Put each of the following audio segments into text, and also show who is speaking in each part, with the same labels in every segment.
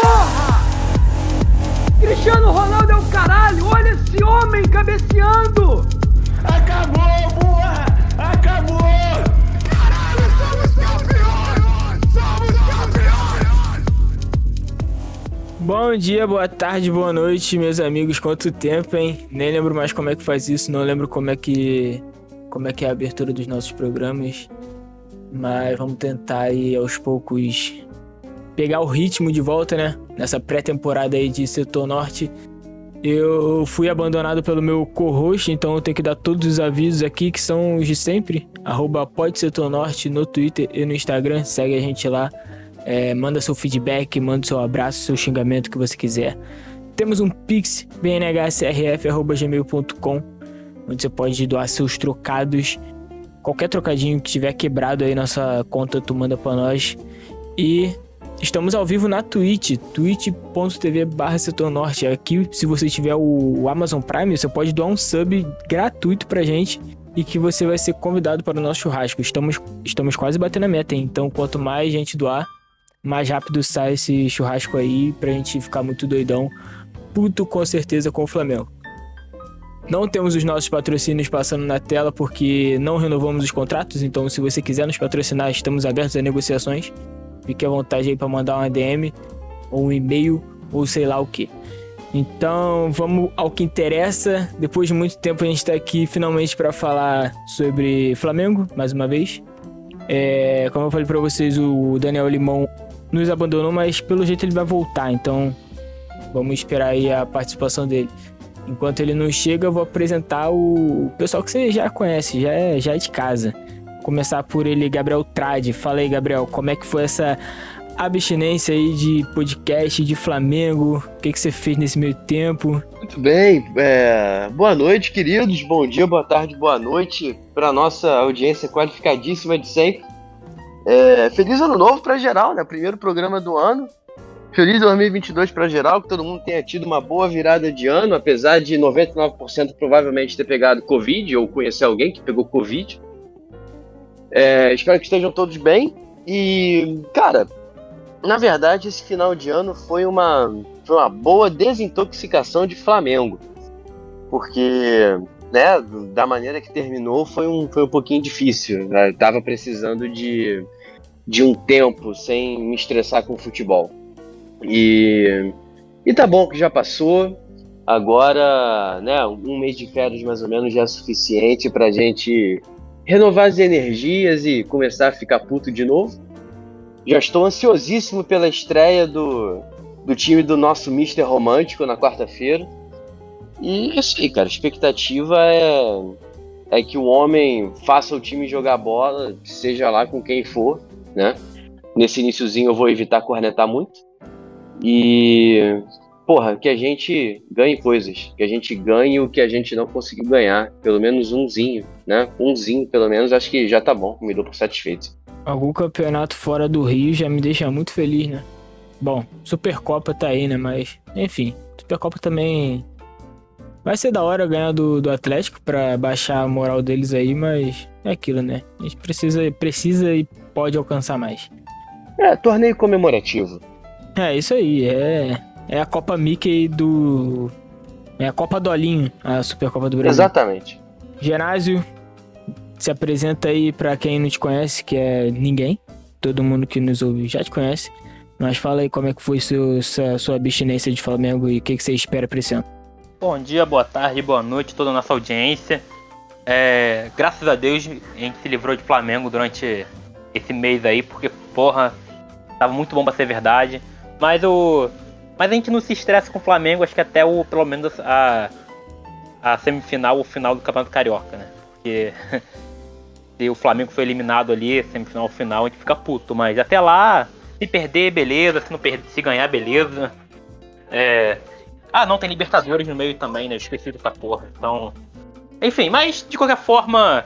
Speaker 1: Porra! Cristiano Ronaldo é o caralho! Olha esse homem cabeceando!
Speaker 2: Acabou,
Speaker 3: Bom dia, boa tarde, boa noite, meus amigos. Quanto tempo, hein? Nem lembro mais como é que faz isso, não lembro como é que como é que é a abertura dos nossos programas. Mas vamos tentar aí aos poucos pegar o ritmo de volta, né? Nessa pré-temporada aí de Setor Norte. Eu fui abandonado pelo meu co-host, então eu tenho que dar todos os avisos aqui, que são os de sempre. Arroba Pode Setor Norte no Twitter e no Instagram. Segue a gente lá. É, manda seu feedback, manda seu abraço, seu xingamento que você quiser. Temos um pix, bnhcrf.gmail.com, onde você pode doar seus trocados. Qualquer trocadinho que tiver quebrado aí nossa conta, tu manda pra nós. E estamos ao vivo na Twitch, twitch.tv barra setor norte. Aqui, se você tiver o Amazon Prime, você pode doar um sub gratuito pra gente e que você vai ser convidado para o nosso churrasco. Estamos, estamos quase batendo a meta, hein? então quanto mais gente doar, mais rápido sai esse churrasco aí pra gente ficar muito doidão. Puto com certeza com o Flamengo. Não temos os nossos patrocínios passando na tela porque não renovamos os contratos, então se você quiser nos patrocinar, estamos abertos a negociações. Fique à vontade aí para mandar uma DM ou um e-mail ou sei lá o que. Então vamos ao que interessa. Depois de muito tempo a gente está aqui finalmente para falar sobre Flamengo mais uma vez. É, como eu falei para vocês, o Daniel Limão nos abandonou, mas pelo jeito ele vai voltar. Então vamos esperar aí a participação dele. Enquanto ele não chega, eu vou apresentar o pessoal que você já conhece, já é, já é de casa. Começar por ele, Gabriel Trade. Fala aí, Gabriel, como é que foi essa abstinência aí de podcast de Flamengo? O que, que você fez nesse meio tempo?
Speaker 4: Muito bem, é, boa noite, queridos. Bom dia, boa tarde, boa noite para nossa audiência qualificadíssima de sempre. É, feliz ano novo para geral, né? Primeiro programa do ano. Feliz 2022 para geral, que todo mundo tenha tido uma boa virada de ano, apesar de 99% provavelmente ter pegado Covid ou conhecer alguém que pegou Covid. É, espero que estejam todos bem. E, cara, na verdade, esse final de ano foi uma, foi uma boa desintoxicação de Flamengo. Porque, né, da maneira que terminou, foi um, foi um pouquinho difícil. Né? Tava precisando de, de um tempo sem me estressar com o futebol. E, e tá bom que já passou. Agora, né, um mês de férias mais ou menos já é suficiente pra gente renovar as energias e começar a ficar puto de novo. Já estou ansiosíssimo pela estreia do, do time do nosso Mister Romântico na quarta-feira. E isso aí, cara. A expectativa é, é que o homem faça o time jogar bola, seja lá com quem for, né? Nesse iníciozinho eu vou evitar cornetar muito. E, porra, que a gente ganhe coisas. Que a gente ganhe o que a gente não conseguiu ganhar. Pelo menos umzinho, né? Umzinho, pelo menos, acho que já tá bom. Me dou por satisfeito.
Speaker 3: Algum campeonato fora do Rio já me deixa muito feliz, né? Bom, Supercopa tá aí, né? Mas, enfim, Supercopa também vai ser da hora ganhar do, do Atlético pra baixar a moral deles aí, mas é aquilo, né? A gente precisa, precisa e pode alcançar mais.
Speaker 4: É, torneio comemorativo.
Speaker 3: É, isso aí. É, é a Copa Mickey do. É a Copa Dolinho, a Supercopa do Brasil.
Speaker 4: Exatamente.
Speaker 3: Genásio, se apresenta aí pra quem não te conhece, que é ninguém. Todo mundo que nos ouve já te conhece. Mas fala aí como é que foi seu, sua, sua abstinência de Flamengo e o que, que você espera pra esse ano.
Speaker 5: Bom dia, boa tarde, boa noite, toda a nossa audiência. É, graças a Deus a gente se livrou de Flamengo durante esse mês aí, porque, porra, tava muito bom pra ser verdade. Mas o. Mas a gente não se estressa com o Flamengo, acho que até o, pelo menos a, a semifinal, o final do Campeonato Carioca, né? Porque se o Flamengo foi eliminado ali, semifinal, final, a gente fica puto. Mas até lá, se perder, beleza. Se não perder, se ganhar, beleza. É... Ah, não, tem Libertadores no meio também, né? Esqueci dessa porra. Então. Enfim, mas de qualquer forma,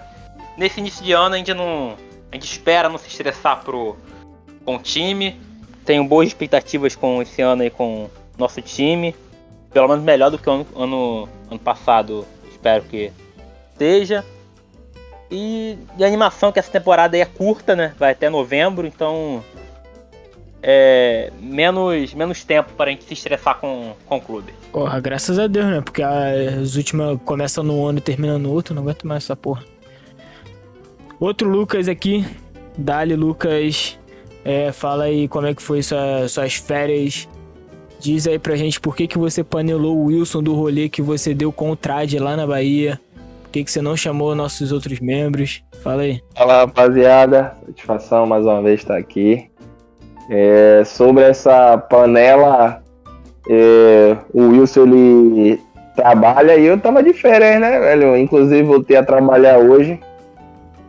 Speaker 5: nesse início de ano a gente não. A gente espera não se estressar pro, com o time. Tenho boas expectativas com esse ano aí com nosso time. Pelo menos melhor do que o ano, ano, ano passado. Espero que esteja. E de animação, que essa temporada aí é curta, né? Vai até novembro, então. É, menos, menos tempo para a gente se estressar com, com o clube.
Speaker 3: Porra, graças a Deus, né? Porque as últimas começam no ano e terminam no outro, não aguento mais essa porra. Outro Lucas aqui. Dali, Lucas. É, fala aí como é que foi sua, suas férias. Diz aí pra gente por que, que você panelou o Wilson do rolê que você deu com o Trad lá na Bahia. Por que, que você não chamou nossos outros membros? Fala aí.
Speaker 6: Fala rapaziada, satisfação mais uma vez estar aqui. É, sobre essa panela, é, o Wilson ele trabalha e eu tava de férias, né, velho? Inclusive voltei a trabalhar hoje.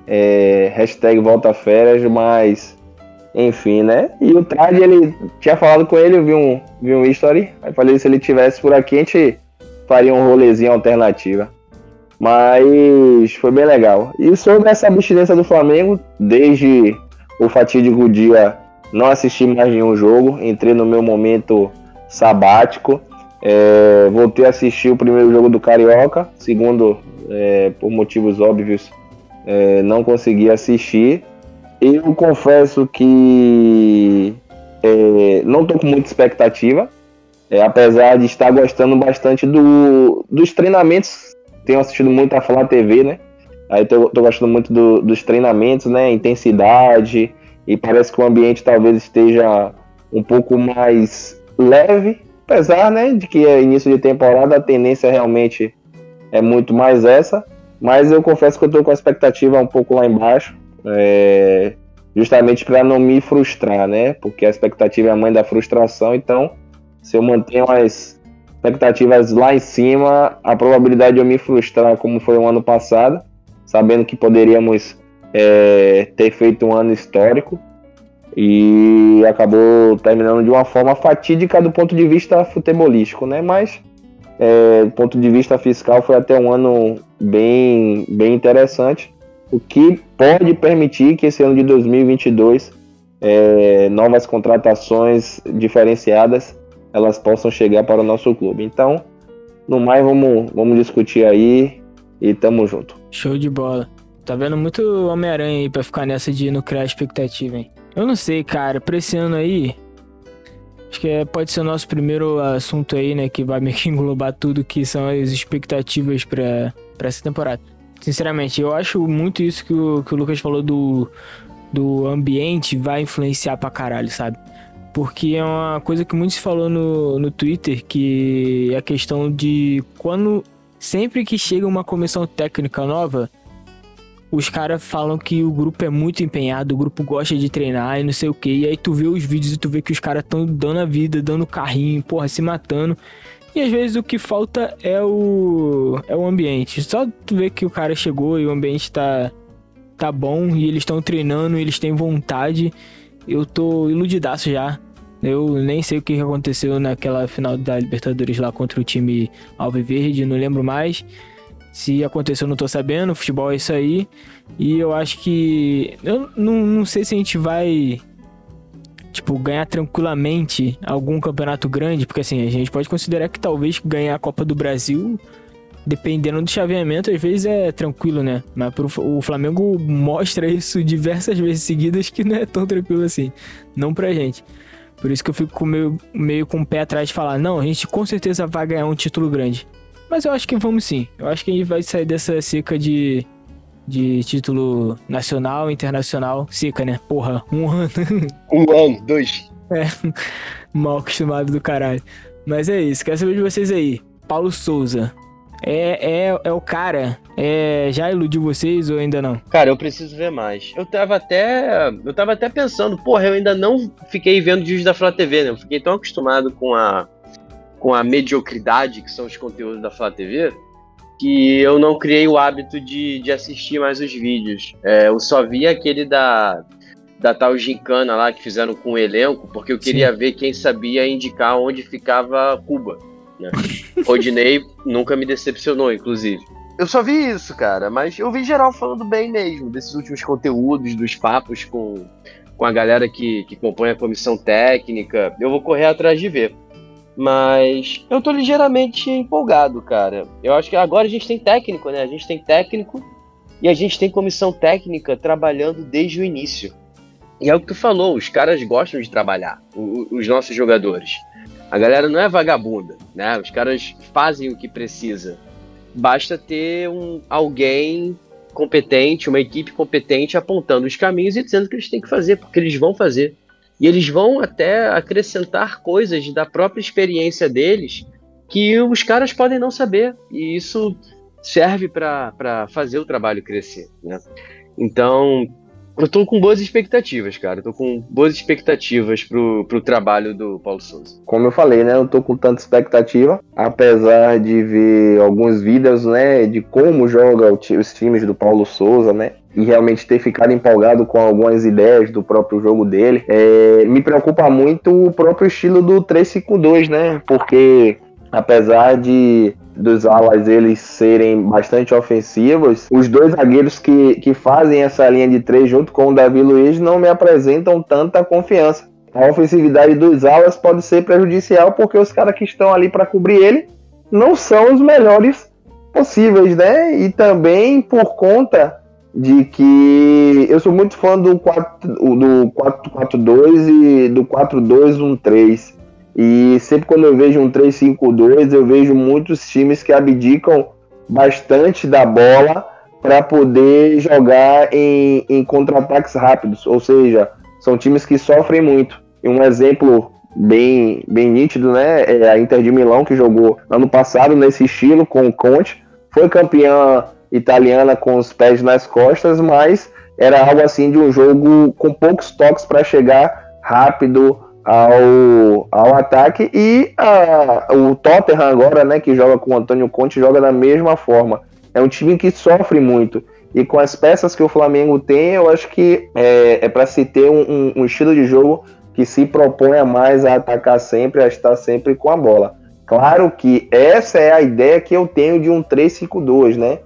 Speaker 6: É, hashtag volta férias, mas enfim, né? E o Trad, ele tinha falado com ele, eu vi um, vi um history. Aí falei se ele tivesse por aqui, a gente faria um rolezinho alternativa. Mas foi bem legal. E sobre essa abstinência do Flamengo, desde o fatídico dia não assisti mais nenhum jogo, entrei no meu momento sabático. É, voltei a assistir o primeiro jogo do Carioca, segundo, é, por motivos óbvios, é, não consegui assistir. Eu confesso que é, não estou com muita expectativa, é, apesar de estar gostando bastante do, dos treinamentos. Tenho assistido muito a Flá TV, né? Aí tô, tô gostando muito do, dos treinamentos, né? Intensidade. E parece que o ambiente talvez esteja um pouco mais leve, apesar, né, de que é início de temporada, a tendência realmente é muito mais essa. Mas eu confesso que eu tô com a expectativa um pouco lá embaixo. É, justamente para não me frustrar, né? Porque a expectativa é a mãe da frustração, então se eu mantenho as expectativas lá em cima, a probabilidade de eu me frustrar, como foi o ano passado, sabendo que poderíamos é, ter feito um ano histórico e acabou terminando de uma forma fatídica do ponto de vista futebolístico, né? Mas é, do ponto de vista fiscal foi até um ano bem, bem interessante o que pode permitir que esse ano de 2022 é, novas contratações diferenciadas elas possam chegar para o nosso clube. Então, no mais, vamos, vamos discutir aí e tamo junto.
Speaker 3: Show de bola. Tá vendo muito Homem-Aranha aí pra ficar nessa de não criar expectativa, hein? Eu não sei, cara. Pra esse ano aí, acho que é, pode ser o nosso primeiro assunto aí, né? Que vai meio que englobar tudo que são as expectativas pra, pra essa temporada. Sinceramente, eu acho muito isso que o, que o Lucas falou do, do ambiente vai influenciar pra caralho, sabe? Porque é uma coisa que muito se falou no, no Twitter, que é a questão de quando. Sempre que chega uma comissão técnica nova, os caras falam que o grupo é muito empenhado, o grupo gosta de treinar e não sei o que. E aí tu vê os vídeos e tu vê que os caras estão dando a vida, dando carrinho, porra, se matando. E às vezes o que falta é o é o ambiente. Só tu ver que o cara chegou e o ambiente tá tá bom e eles estão treinando, eles têm vontade. Eu tô iludidaço já. Eu nem sei o que aconteceu naquela final da Libertadores lá contra o time Alviverde, não lembro mais. Se aconteceu, não tô sabendo. Futebol é isso aí. E eu acho que. Eu não, não sei se a gente vai tipo, ganhar tranquilamente algum campeonato grande, porque assim, a gente pode considerar que talvez ganhar a Copa do Brasil, dependendo do chaveamento, às vezes é tranquilo, né? Mas pro, o Flamengo mostra isso diversas vezes seguidas que não é tão tranquilo assim. Não pra gente. Por isso que eu fico meio, meio com o pé atrás de falar, não, a gente com certeza vai ganhar um título grande. Mas eu acho que vamos sim. Eu acho que a gente vai sair dessa seca de de título nacional, internacional. Seca, né? Porra, um ano.
Speaker 4: Um ano, dois.
Speaker 3: É, mal acostumado do caralho. Mas é isso, quero saber de vocês aí. Paulo Souza. É, é, é o cara. É, já iludiu vocês ou ainda não?
Speaker 4: Cara, eu preciso ver mais. Eu tava até. Eu tava até pensando, porra, eu ainda não fiquei vendo vídeos da Flá TV, né? Eu fiquei tão acostumado com a. com a mediocridade que são os conteúdos da Flá TV que eu não criei o hábito de, de assistir mais os vídeos. É, eu só vi aquele da, da tal gincana lá que fizeram com o elenco, porque eu queria Sim. ver quem sabia indicar onde ficava Cuba. Né? Rodinei nunca me decepcionou, inclusive. Eu só vi isso, cara, mas eu vi geral falando bem mesmo desses últimos conteúdos, dos papos com, com a galera que, que compõe a comissão técnica. Eu vou correr atrás de ver. Mas eu tô ligeiramente empolgado, cara. Eu acho que agora a gente tem técnico, né? A gente tem técnico e a gente tem comissão técnica trabalhando desde o início. E é o que tu falou, os caras gostam de trabalhar, os nossos jogadores. A galera não é vagabunda, né? Os caras fazem o que precisa. Basta ter um, alguém competente, uma equipe competente apontando os caminhos e dizendo o que eles têm que fazer, porque eles vão fazer. E eles vão até acrescentar coisas da própria experiência deles que os caras podem não saber. E isso serve para fazer o trabalho crescer, né? Então, eu tô com boas expectativas, cara. Eu tô com boas expectativas pro, pro trabalho do Paulo Souza.
Speaker 6: Como eu falei, né? Eu tô com tanta expectativa, apesar de ver alguns vídeos, né? De como joga os times do Paulo Souza, né? E realmente ter ficado empolgado com algumas ideias do próprio jogo dele. É, me preocupa muito o próprio estilo do 3-5-2, né? Porque apesar de dos alas eles serem bastante ofensivos, os dois zagueiros que, que fazem essa linha de três junto com o Davi Luiz não me apresentam tanta confiança. A ofensividade dos alas pode ser prejudicial porque os caras que estão ali para cobrir ele não são os melhores possíveis, né? E também por conta de que eu sou muito fã do 4 do 4-4-2 e do 4-2-1-3. E sempre quando eu vejo um 3-5-2, eu vejo muitos times que abdicam bastante da bola para poder jogar em, em contra-ataques rápidos. Ou seja, são times que sofrem muito. E um exemplo bem, bem nítido, né? É a Inter de Milão, que jogou ano passado nesse estilo com o Conte. Foi campeã italiana com os pés nas costas, mas era algo assim de um jogo com poucos toques para chegar rápido ao, ao ataque e a, o Tottenham agora, né, que joga com o Antônio Conte, joga da mesma forma. É um time que sofre muito e com as peças que o Flamengo tem, eu acho que é, é para se ter um, um- um estilo de jogo que se proponha mais a atacar sempre, a estar sempre com a bola. Claro que essa é a ideia que eu tenho de um 3-5-2, né?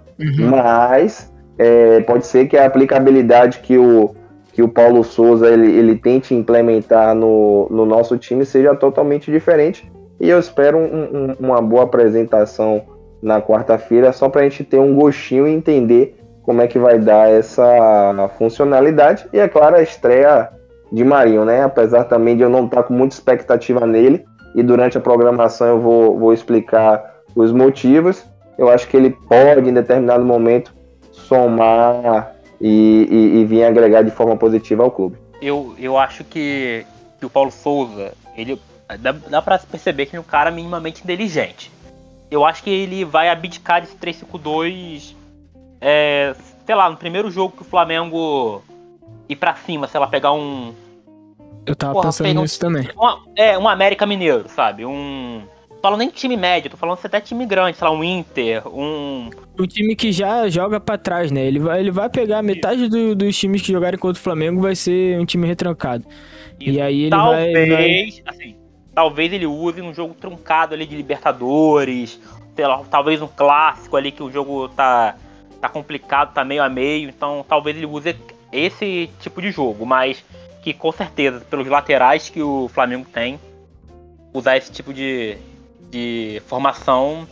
Speaker 6: Mas é, pode ser que a aplicabilidade que o, que o Paulo Souza ele, ele tente implementar no, no nosso time seja totalmente diferente. E eu espero um- um- uma boa apresentação na quarta-feira, só para a gente ter um gostinho e entender como é que vai dar essa funcionalidade. E é claro, a estreia de Marinho, né? Apesar também de eu não estar com muita expectativa nele, e durante a programação eu vou, vou explicar os motivos. Eu acho que ele pode, em determinado momento, somar e, e, e vir agregar de forma positiva ao clube.
Speaker 5: Eu, eu acho que, que o Paulo Souza, ele dá, dá pra perceber que ele é um cara minimamente inteligente. Eu acho que ele vai abdicar desse 3-5-2, é, sei lá, no primeiro jogo que o Flamengo ir pra cima, sei lá, pegar um,
Speaker 3: Eu tava
Speaker 5: Porra,
Speaker 3: pensando nisso também.
Speaker 5: uma- é, um América Mineiro, sabe? Um. Falo nem time médio, tô falando até time grande, sei lá, um Inter, um.
Speaker 3: O time que já joga pra trás, né? Ele vai, ele vai pegar metade do- dos times que jogarem contra o Flamengo, vai ser um time retrancado. E aí ele vai-
Speaker 5: talvez, assim, talvez ele use num jogo truncado ali de Libertadores, sei lá, talvez um clássico ali que o jogo tá, tá complicado, tá meio a meio, então talvez ele use esse tipo de jogo, mas que com certeza, pelos laterais que o Flamengo tem, usar esse tipo de, de formação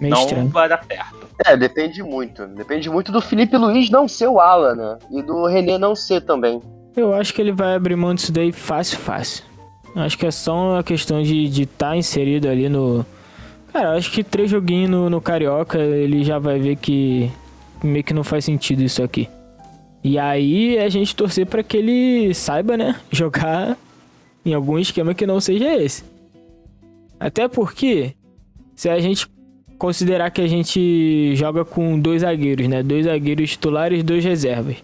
Speaker 3: Meio
Speaker 5: não
Speaker 3: estranho.
Speaker 5: vai dar certo.
Speaker 4: É, depende muito. Depende muito do Felipe Luiz não ser o ala, né? E do René não ser também.
Speaker 3: Eu acho que ele vai abrir mão disso daí fácil, fácil. Acho que é só uma questão de estar de tá inserido ali no. Cara, acho que três joguinhos no, no Carioca ele já vai ver que meio que não faz sentido isso aqui. E aí a gente torcer pra que ele saiba, né? Jogar em algum esquema que não seja esse. Até porque, se a gente considerar que a gente joga com dois zagueiros, né? Dois zagueiros titulares e dois reservas.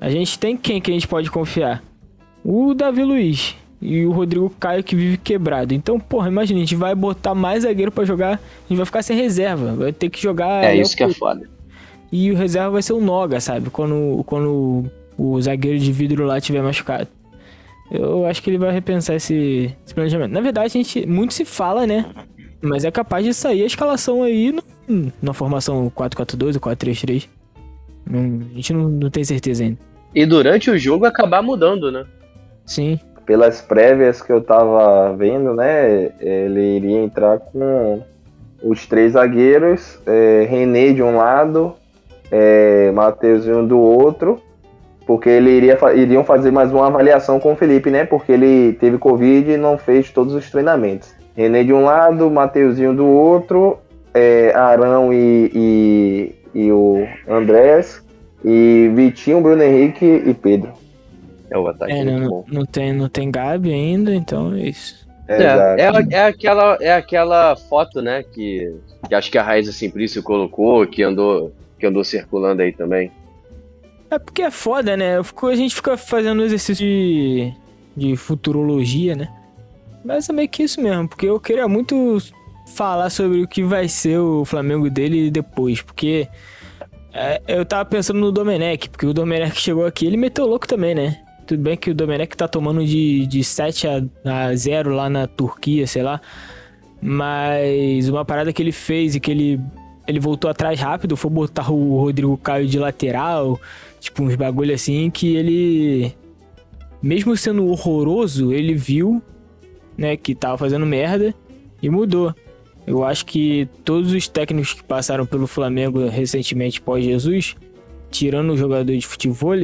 Speaker 3: A gente tem quem que a gente pode confiar? O Davi Luiz e o Rodrigo Caio que vive quebrado. Então, porra, imagina, a gente vai botar mais zagueiro pra jogar, a gente vai ficar sem reserva, vai ter que jogar.
Speaker 4: É, isso que é foda.
Speaker 3: E o reserva vai ser o Noga, sabe? Quando, quando o zagueiro de vidro lá tiver machucado. Eu acho que ele vai repensar esse, esse planejamento. Na verdade, a gente muito se fala, né? Mas é capaz de sair a escalação aí no- na formação 4-4-2 ou 4-3-3. Não- a gente não, não tem certeza ainda.
Speaker 4: E durante o jogo acabar mudando, né?
Speaker 3: Sim.
Speaker 6: pelas prévias que eu tava vendo, né, ele iria entrar com os três zagueiros, é, René de um lado, é, Mateuzinho do outro, porque ele iria fa- iriam fazer mais uma avaliação com o Felipe, né? Porque ele teve Covid e não fez todos os treinamentos. René de um lado, Mateuzinho do outro, é, Arão e, e, e o Andrés, e Vitinho, Bruno Henrique e Pedro.
Speaker 4: É o ataque
Speaker 3: É,
Speaker 4: muito
Speaker 3: não,
Speaker 4: bom.
Speaker 3: não, tem, não tem Gabi ainda, então é isso.
Speaker 4: É,
Speaker 6: Exato.
Speaker 4: é, é aquela, é aquela foto, né, que, que acho que a Raíza Simplício colocou, que andou, que andou circulando aí também.
Speaker 3: É porque é foda, né? Fico- a gente fica fazendo exercício de, de futurologia, né? Mas é meio que isso mesmo, porque eu queria muito falar sobre o que vai ser o Flamengo dele depois, porque é, eu tava pensando no Domenech, porque o Domenech chegou aqui, ele meteu louco também, né? Tudo bem que o Domenech tá tomando de, de 7 a, a 0 lá na Turquia, sei lá. Mas uma parada que ele fez e que ele, ele voltou atrás rápido foi botar o Rodrigo Caio de lateral, tipo uns bagulho assim que ele, mesmo sendo horroroso, ele viu, né, que tava fazendo merda e mudou. Eu acho que todos os técnicos que passaram pelo Flamengo recentemente pós-Jesus, tirando o jogador de futebol,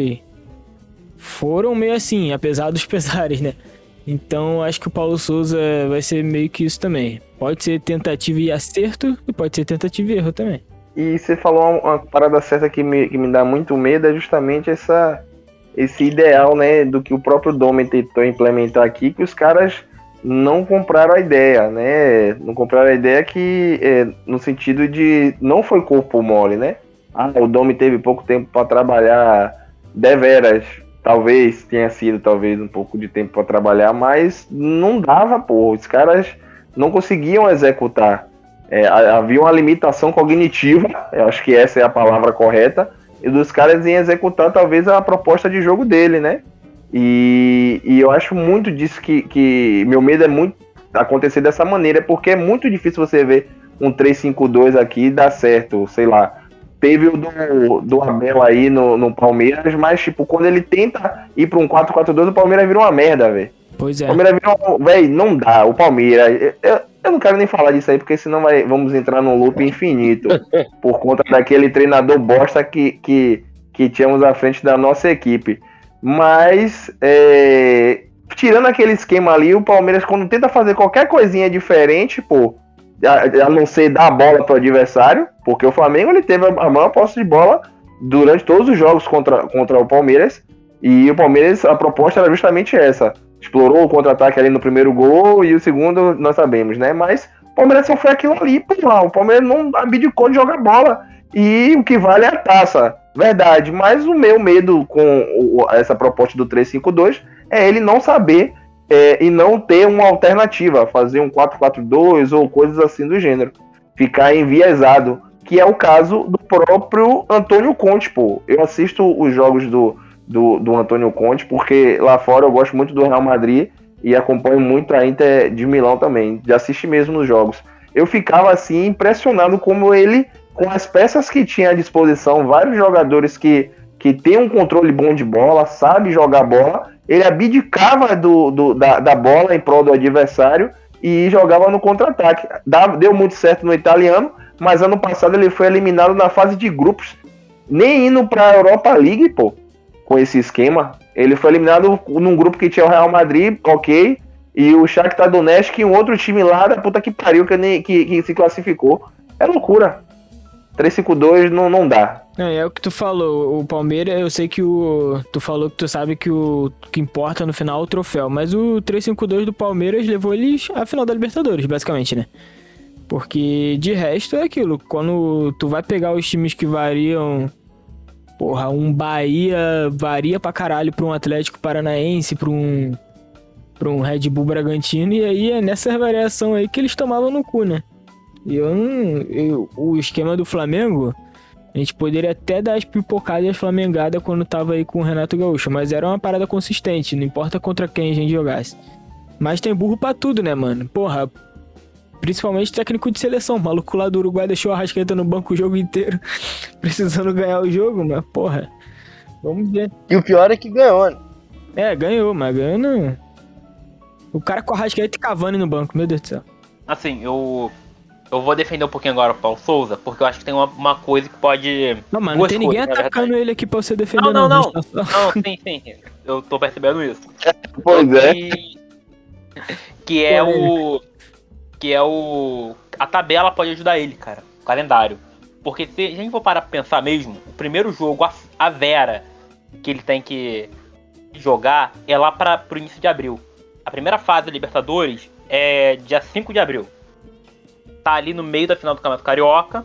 Speaker 3: foram meio assim, apesar dos pesares, né? Então acho que o Paulo Souza vai ser meio que isso também. Pode ser tentativa e acerto e pode ser tentativa e erro também.
Speaker 6: E você falou uma, parada certa que me, que me dá muito medo, é justamente essa, esse ideal, né, do que o próprio Domen tentou implementar aqui, que os caras não compraram a ideia, né? Não compraram a ideia que, é, no sentido de, não foi corpo mole, né? Ah, o Domen teve pouco tempo para trabalhar, deveras, talvez tenha sido talvez um pouco de tempo para trabalhar, mas não dava, pô. Os caras não conseguiam executar. É, ha- havia uma limitação cognitiva, eu acho que essa é a palavra correta, e dos caras em executar talvez a proposta de jogo dele, né? E, e eu acho muito disso que, que meu medo é muito acontecer dessa maneira, porque é muito difícil você ver um 3-5-2 aqui dar certo, sei lá. Teve o do, do Abel aí no, no Palmeiras, mas tipo, quando ele tenta ir pra um 4-4-2, o Palmeiras vira uma merda, velho.
Speaker 3: Pois
Speaker 6: O
Speaker 3: é.
Speaker 6: Palmeiras virou. Véi, não dá. O Palmeiras. Eu, eu não quero nem falar disso aí, porque senão vai, vamos entrar num loop infinito. por conta daquele treinador bosta que, que, que tínhamos à frente da nossa equipe. Mas. é, tirando aquele esquema ali, o Palmeiras, quando tenta fazer qualquer coisinha diferente, pô. A, a não ser dar a bola pro adversário, porque o Flamengo ele teve a, a maior posse de bola durante todos os jogos contra, contra o Palmeiras. E o Palmeiras, a proposta era justamente essa explorou o contra-ataque ali no primeiro gol e o segundo nós sabemos, né? Mas o Palmeiras só foi aquilo ali, lá. O Palmeiras não abdicou de jogar bola. E o que vale é a taça. Verdade. Mas o meu medo com essa proposta do 3-5-2 é ele não saber é, e não ter uma alternativa, fazer um 4-4-2 ou coisas assim do gênero. Ficar enviesado. Que é o caso do próprio Antônio Conte, pô. Eu assisto os jogos do, do, do Antônio Conte, porque lá fora eu gosto muito do Real Madrid e acompanho muito a Inter de Milão também, de assistir mesmo nos jogos. Eu ficava assim impressionado como ele, com as peças que tinha à disposição, vários jogadores que, que tem um controle bom de bola, sabe jogar bola, ele abdicava do, do- da, da bola em prol do adversário e jogava no contra-ataque. Deu muito certo no italiano, mas ano passado ele foi eliminado na fase de grupos, nem indo para a Europa League, pô com esse esquema. Ele foi eliminado num grupo que tinha o Real Madrid, ok, e o Shakhtar Donetsk e um outro time lá da puta que pariu que, nem, que, que se classificou. É loucura. 3-5-2 não, não dá.
Speaker 3: Não, é o que tu falou, o Palmeiras, eu sei que o. Tu falou que tu sabe que o que importa no final é o troféu, mas o 352 do Palmeiras levou eles à final da Libertadores, basicamente, né? Porque de resto é aquilo, quando tu vai pegar os times que variam. Porra, um Bahia varia pra caralho pra um Atlético Paranaense, pra um. pra um Red Bull Bragantino, e aí é nessa variação aí que eles tomavam no cu, né? E eu eu- o esquema do Flamengo. A gente poderia até dar as pipocadas as flamengadas quando tava aí com o Renato Gaúcho, mas era uma parada consistente, não importa contra quem a gente jogasse. Mas tem burro pra tudo, né, mano? Porra, principalmente técnico de seleção. O maluco lá do Uruguai deixou a rasqueta no banco o jogo inteiro, precisando ganhar o jogo, mas porra. Vamos ver.
Speaker 4: E o pior é que ganhou, né?
Speaker 3: É, ganhou, mas ganhou não. O cara com a Rascaeta e Cavani no banco, meu Deus do céu.
Speaker 5: Assim, eu. Eu vou defender um pouquinho agora o Paulo Souza, porque eu acho que tem uma, uma coisa que pode.
Speaker 3: Não, mano, não tem ninguém
Speaker 5: coisas,
Speaker 3: atacando ele aqui pra você defender,
Speaker 5: Não, não, não.
Speaker 3: Tá só-
Speaker 5: Não, sim, sim. Eu tô percebendo isso.
Speaker 6: Pois é.
Speaker 5: Que, que é o. Que é o. A tabela pode ajudar ele, cara. O calendário. Porque se a gente for parar pra pensar mesmo, o primeiro jogo, a, a Vera, que ele tem que jogar, é lá para pro início de abril. A primeira fase da Libertadores é dia 5 de abril. Tá ali no meio da final do Campeonato Carioca.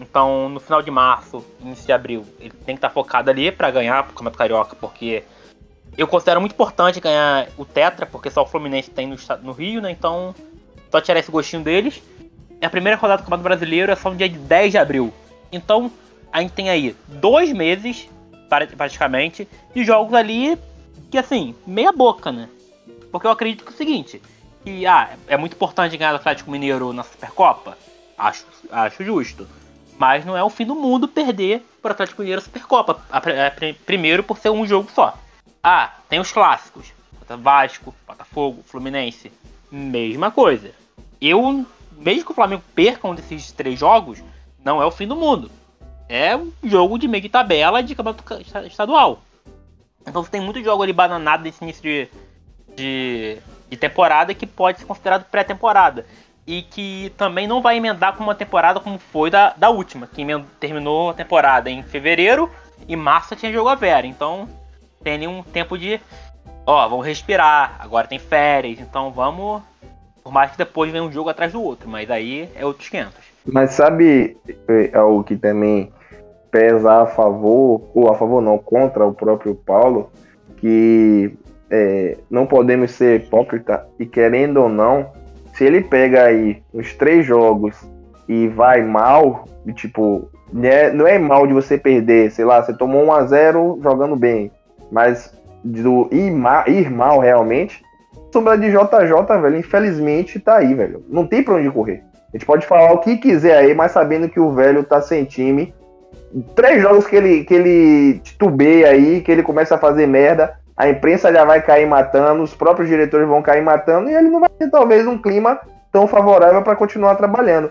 Speaker 5: Então, no final de março, início de abril, ele tem que estar focado ali pra ganhar o Campeonato Carioca, porque eu considero muito importante ganhar o Tetra, porque só o Fluminense tem no, no Rio, né? Então, só tirar esse gostinho deles. E a primeira rodada do Campeonato Brasileiro é só no dia 10 de abril. Então, a gente tem aí dois meses, pra- praticamente, de jogos ali que, assim, meia boca, né? Porque eu acredito que é o seguinte, que, ah, é muito importante ganhar do Atlético Mineiro na Supercopa. Acho, acho justo. Mas não é o fim do mundo perder para o Atlético Mineiro a Supercopa. A a pri- Primeiro por ser um jogo só. Ah, tem os clássicos. Vasco, Botafogo, Fluminense. Mesma coisa. Eu, mesmo que o Flamengo perca um desses três jogos, não é o fim do mundo. É um jogo de meio de tabela de campeonato ca- esta- estadual. Então você tem muito jogo ali bananado nesse início de, de, de temporada que pode ser considerado pré-temporada. E que também não vai emendar com uma temporada como foi da, da última, que terminou a temporada em fevereiro e março tinha jogo a Vera. Então tem ali um tempo de. Ó, vamos respirar, agora tem férias, então vamos. Por mais que depois venha um jogo atrás do outro, mas aí é outros 500.
Speaker 6: Mas sabe é, algo que também pesa a favor, ou a favor não, contra o próprio Paulo, que é, não podemos ser hipócrita e querendo ou não, se ele pega aí uns três jogos e vai mal, tipo, né, não é mal de você perder, sei lá, você tomou 1 a 0 jogando bem, mas do ir, ma- ir mal realmente, sombra de JJ, velho, infelizmente tá aí, velho. Não tem pra onde correr. A gente pode falar o que quiser aí, mas sabendo que o velho tá sem time. Três jogos que ele, que ele titubeia aí, que ele começa a fazer merda, a imprensa já vai cair matando, os próprios diretores vão cair matando, e ele não vai ter talvez um clima tão favorável para continuar trabalhando.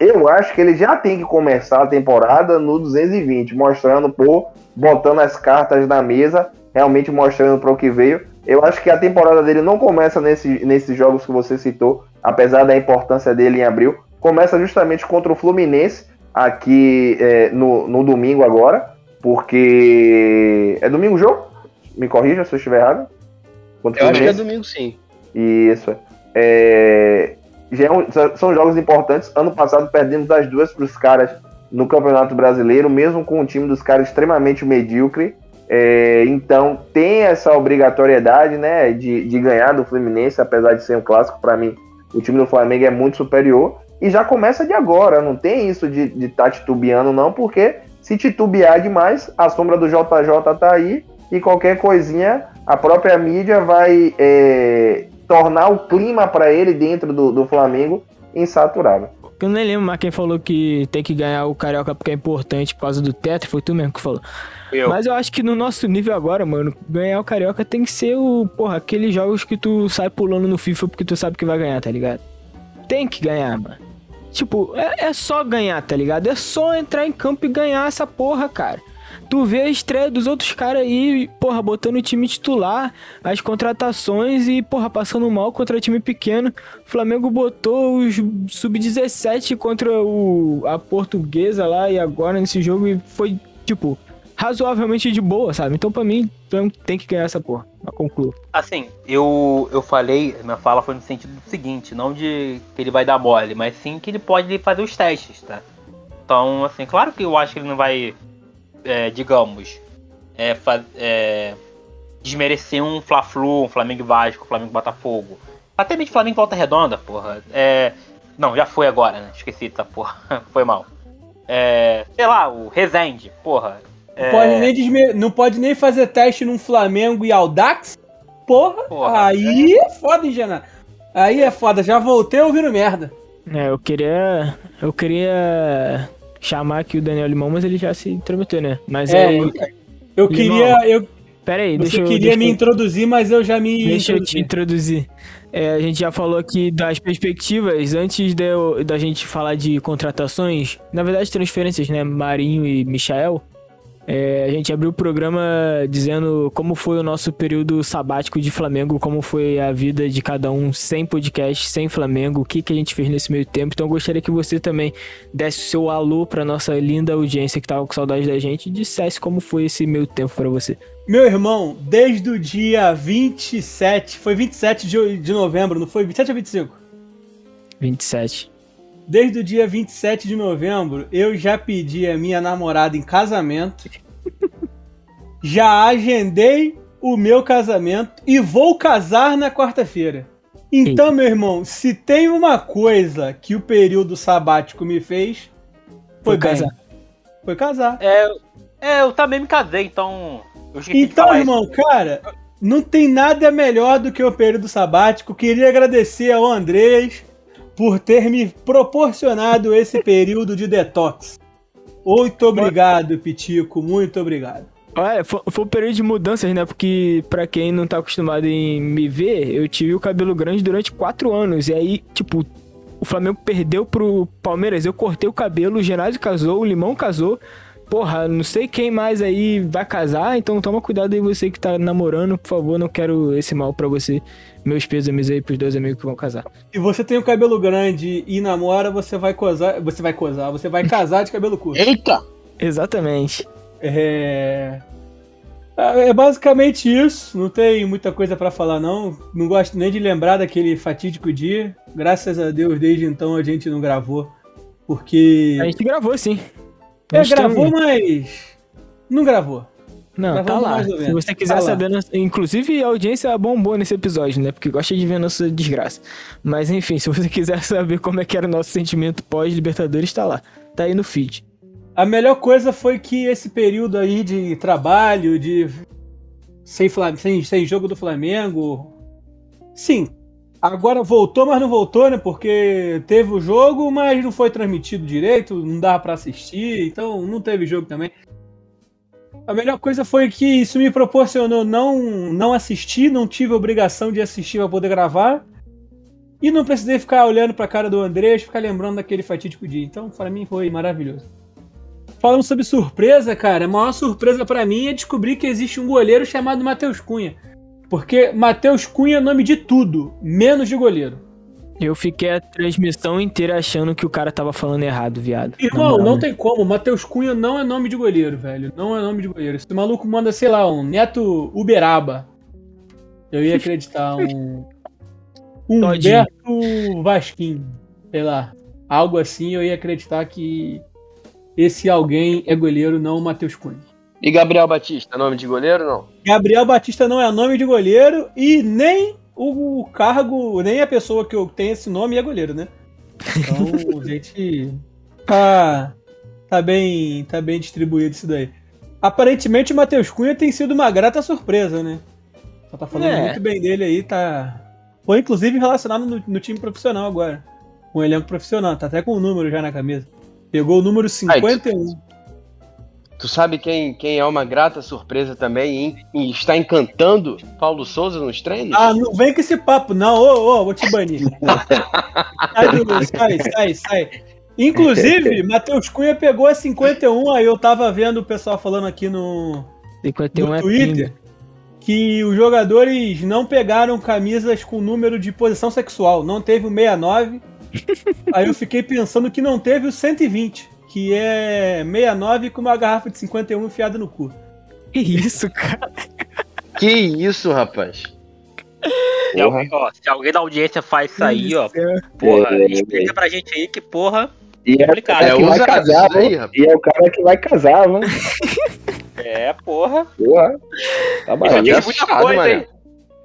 Speaker 6: Eu acho que ele já tem que começar a temporada no 220, mostrando, pô, botando as cartas na mesa, realmente mostrando para o que veio. Eu acho que a temporada dele não começa nesse, nesses jogos que você citou, apesar da importância dele em abril. Começa justamente contra o Fluminense, aqui é, no, no domingo agora, porque. É domingo o jogo? Me corrija se eu estiver errado. Contra
Speaker 4: Eu acho que é domingo sim.
Speaker 6: Isso. É, já é um- são- jogos importantes. Ano passado perdemos as duas para os caras no Campeonato Brasileiro, mesmo com o time dos caras extremamente medíocre. É, então tem essa obrigatoriedade né, de, de ganhar do Fluminense, apesar de ser um clássico, para mim o time do Flamengo é muito superior. E já começa de agora, não tem isso de estar tá titubeando, não, porque se titubear demais, a sombra do JJ tá aí e qualquer coisinha, a própria mídia vai é, tornar o clima para ele dentro do, do Flamengo insaturável.
Speaker 3: Eu nem lembro mais quem falou que tem que ganhar o Carioca porque é importante por causa do teto, foi tu mesmo que falou.
Speaker 5: Eu.
Speaker 3: Mas eu acho que no nosso nível agora, mano, ganhar o Carioca tem que ser o, porra, aqueles jogos que tu sai pulando no FIFA porque tu sabe que vai ganhar, tá ligado? Tem que ganhar, mano. Tipo, é, é só ganhar, tá ligado? É só entrar em campo e ganhar essa porra, cara. Tu vê a estreia dos outros caras aí, porra, botando o time titular, as contratações e, porra, passando mal contra time pequeno. O Flamengo botou os sub-17 contra o, a portuguesa lá e agora nesse jogo e foi, tipo, razoavelmente de boa, sabe? Então, pra mim, tem que ganhar essa porra. Eu concluo.
Speaker 5: Assim, eu, eu falei, minha fala foi no sentido do seguinte, não de que ele vai dar mole, mas sim que ele pode fazer os testes, tá? Então, assim, claro que eu acho que ele não vai, é, digamos, é, fa- é, desmerecer um Fla-Flu, um Flamengo Vasco, um Flamengo Botafogo. Até mesmo Flamengo Volta Redonda, porra. É, não, já foi agora, né? Esqueci, tá, porra. foi mal. É, sei lá, o Rezende, porra. É,
Speaker 7: Pode nem desme- Não pode nem fazer teste num Flamengo e Audax? Porra,
Speaker 5: Porra,
Speaker 7: aí é foda, hein? Aí é foda, já voltei ouvindo merda.
Speaker 3: É, eu queria. Eu queria chamar aqui o Daniel Limão, mas ele já se intrometeu, né? Mas
Speaker 7: É,
Speaker 3: eu,
Speaker 7: eu
Speaker 3: Limão.
Speaker 7: queria. Eu,
Speaker 3: Pera aí,
Speaker 7: Você
Speaker 3: deixa eu.
Speaker 7: queria
Speaker 3: deixa
Speaker 7: me
Speaker 3: eu-
Speaker 7: introduzir, mas eu já me
Speaker 3: Deixa eu te
Speaker 7: introduzi.
Speaker 3: introduzir. É, a gente já falou aqui das perspectivas. Antes de eu- da gente falar de contratações, na verdade, transferências, né? Marinho e Michael. É, a gente abriu o programa dizendo como foi o nosso período sabático de Flamengo, como foi a vida de cada um sem podcast, sem Flamengo, o que, que a gente fez nesse meio tempo. Então eu gostaria que você também desse o seu alô pra nossa linda audiência que tava com saudade da gente e dissesse como foi esse meio tempo pra você.
Speaker 7: Meu irmão, desde o dia 27, foi 27 de, de novembro, não foi? 27 ou 25?
Speaker 3: 27.
Speaker 7: Desde o dia 27 de novembro, eu já pedi a minha namorada em casamento. já agendei o meu casamento e vou casar na quarta-feira. Então, meu irmão, se tem uma coisa que o período sabático me fez, foi,
Speaker 3: Foi casar.
Speaker 7: Foi casar.
Speaker 5: É, é, eu também me casei, então.
Speaker 7: Então, irmão, cara, não tem nada melhor do que o período sabático. Queria agradecer ao Andrés por ter me proporcionado esse período de detox. Muito obrigado, Pitico, muito obrigado.
Speaker 3: Foi, foi um período de mudanças, né? Porque pra quem não tá acostumado em me ver, eu tive o cabelo grande durante quatro anos. E aí, tipo, o Flamengo perdeu pro Palmeiras, eu cortei o cabelo, o Genásio casou, o Limão casou. Porra, não sei quem mais aí vai casar, então toma cuidado aí você que tá namorando, por favor, não quero esse mal pra você. Meus pêsames aí pros dois amigos que vão casar.
Speaker 7: Se você tem o cabelo grande e namora, você vai cozar, você vai cozar, você vai casar de cabelo curto.
Speaker 4: Eita!
Speaker 3: Exatamente.
Speaker 7: É... é basicamente isso. Não tem muita coisa pra falar não. Não gosto nem de lembrar daquele fatídico dia. Graças a Deus, desde então a gente não gravou, porque
Speaker 3: A gente gravou sim.
Speaker 7: É,
Speaker 3: tem-
Speaker 7: gravou, mas não gravou.
Speaker 3: Não, tá
Speaker 7: Gravamos
Speaker 3: lá. Se você quiser
Speaker 7: Tá
Speaker 3: saber, nossa- inclusive a audiência bombou nesse episódio, né? Porque gosta de ver nossa desgraça. Mas enfim, se você quiser saber como é que era o nosso sentimento pós-Libertadores, tá lá. Tá aí no feed.
Speaker 7: A melhor coisa foi que esse período aí de trabalho, de sem, Flam- sem, sem jogo do Flamengo, sim, agora voltou, mas não voltou, né? Porque teve o jogo, mas não foi transmitido direito, não dava pra assistir, então não teve jogo também. A melhor coisa foi que isso me proporcionou não, não assistir, não tive obrigação de assistir pra poder gravar. E não precisei ficar olhando pra cara do Andrés, ficar lembrando daquele fatídico dia. Então, pra mim foi maravilhoso. Falando sobre surpresa, cara, a maior surpresa pra mim é descobrir que existe um goleiro chamado Matheus Cunha. Porque Matheus Cunha é nome de tudo, menos de goleiro.
Speaker 3: Eu fiquei a transmissão inteira achando que o cara tava falando errado, viado.
Speaker 7: Irmão,
Speaker 3: moral,
Speaker 7: não
Speaker 3: né?
Speaker 7: tem como. Matheus Cunha não é nome de goleiro, velho. Não é nome de goleiro. Esse maluco manda, sei lá, um Neto Uberaba. Eu ia acreditar. Um. Um. Humberto Vasquim. Sei lá. Algo assim, eu ia acreditar que esse alguém é goleiro, não o Matheus Cunha.
Speaker 4: E Gabriel Batista, nome de goleiro não?
Speaker 7: Gabriel Batista não é nome de goleiro e nem o cargo, nem a pessoa que tenho esse nome é goleiro, né? Então, a gente tá, tá bem, tá bem distribuído isso daí. Aparentemente o Matheus Cunha tem sido uma grata surpresa, né? Só tá falando
Speaker 3: É.
Speaker 7: muito bem dele aí, tá. Foi inclusive relacionado no, no time profissional agora. Com o elenco profissional, tá até com o número já na camisa. Pegou o número 51.
Speaker 4: Tu sabe quem, quem é uma grata surpresa também e, e está encantando Paulo Souza nos treinos?
Speaker 7: Ah, não vem com esse papo, não. Ô, ô, vou te banir. sai, do- sai, sai, sai. Inclusive, Matheus Cunha pegou a 51, aí eu tava vendo o pessoal falando aqui no,
Speaker 3: 51
Speaker 7: no
Speaker 3: é
Speaker 7: Twitter que os jogadores não pegaram camisas com número de posição sexual. Não teve o 69. aí eu fiquei pensando que não teve o 120, que é 69 com uma garrafa de 51 enfiada no cu.
Speaker 3: Que isso, cara?
Speaker 4: Que isso, rapaz?
Speaker 5: Se alguém, ó, se alguém da audiência faz isso aí, ó,
Speaker 3: É.
Speaker 5: porra,
Speaker 6: É,
Speaker 5: explica pra gente aí que, porra,
Speaker 6: E é o
Speaker 5: Complicado.
Speaker 6: cara
Speaker 4: É
Speaker 6: que vai casar,
Speaker 4: aí,
Speaker 6: viu?
Speaker 4: rapaz.
Speaker 6: E é o cara que vai casar, mano.
Speaker 5: é, porra.
Speaker 6: Porra. Tá
Speaker 5: Já
Speaker 6: barato.
Speaker 4: é
Speaker 5: muita
Speaker 4: chato,
Speaker 5: coisa, hein?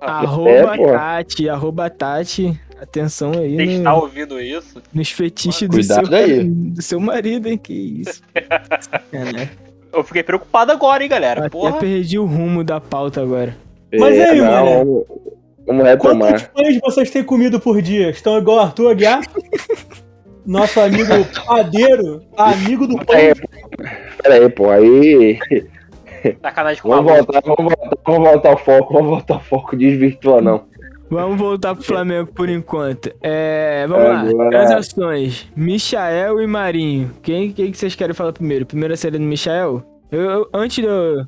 Speaker 3: Arroba
Speaker 6: É.
Speaker 3: Tati, arroba Tati. Atenção aí
Speaker 5: Você
Speaker 3: no-
Speaker 5: está ouvindo isso?
Speaker 3: nos fetiches do seu,
Speaker 4: aí.
Speaker 3: do seu marido, hein? Que isso. É, né?
Speaker 5: Eu fiquei preocupado agora, hein, galera.
Speaker 3: Até
Speaker 5: Porra.
Speaker 3: perdi o rumo da pauta agora.
Speaker 7: Mas aí,
Speaker 6: não,
Speaker 7: mané?
Speaker 6: Vamos, vamos
Speaker 7: Quantos
Speaker 6: retomar.
Speaker 7: pães vocês têm comido por dia? Estão igual o Arthur Aguiar? Nosso amigo padeiro, amigo do pão.
Speaker 6: É, Pera aí, pô. Aí.
Speaker 5: Sacanagem com
Speaker 6: Vamos voltar, vamos voltar, vamos voltar ao foco, vamos voltar ao foco, desvirtua não.
Speaker 3: Vamos voltar pro Flamengo por enquanto. É, vamos lá. Transações. Michael e Marinho. Quem, quem que vocês querem falar primeiro? Primeiro a série do Michael? Eu, eu- antes de eu,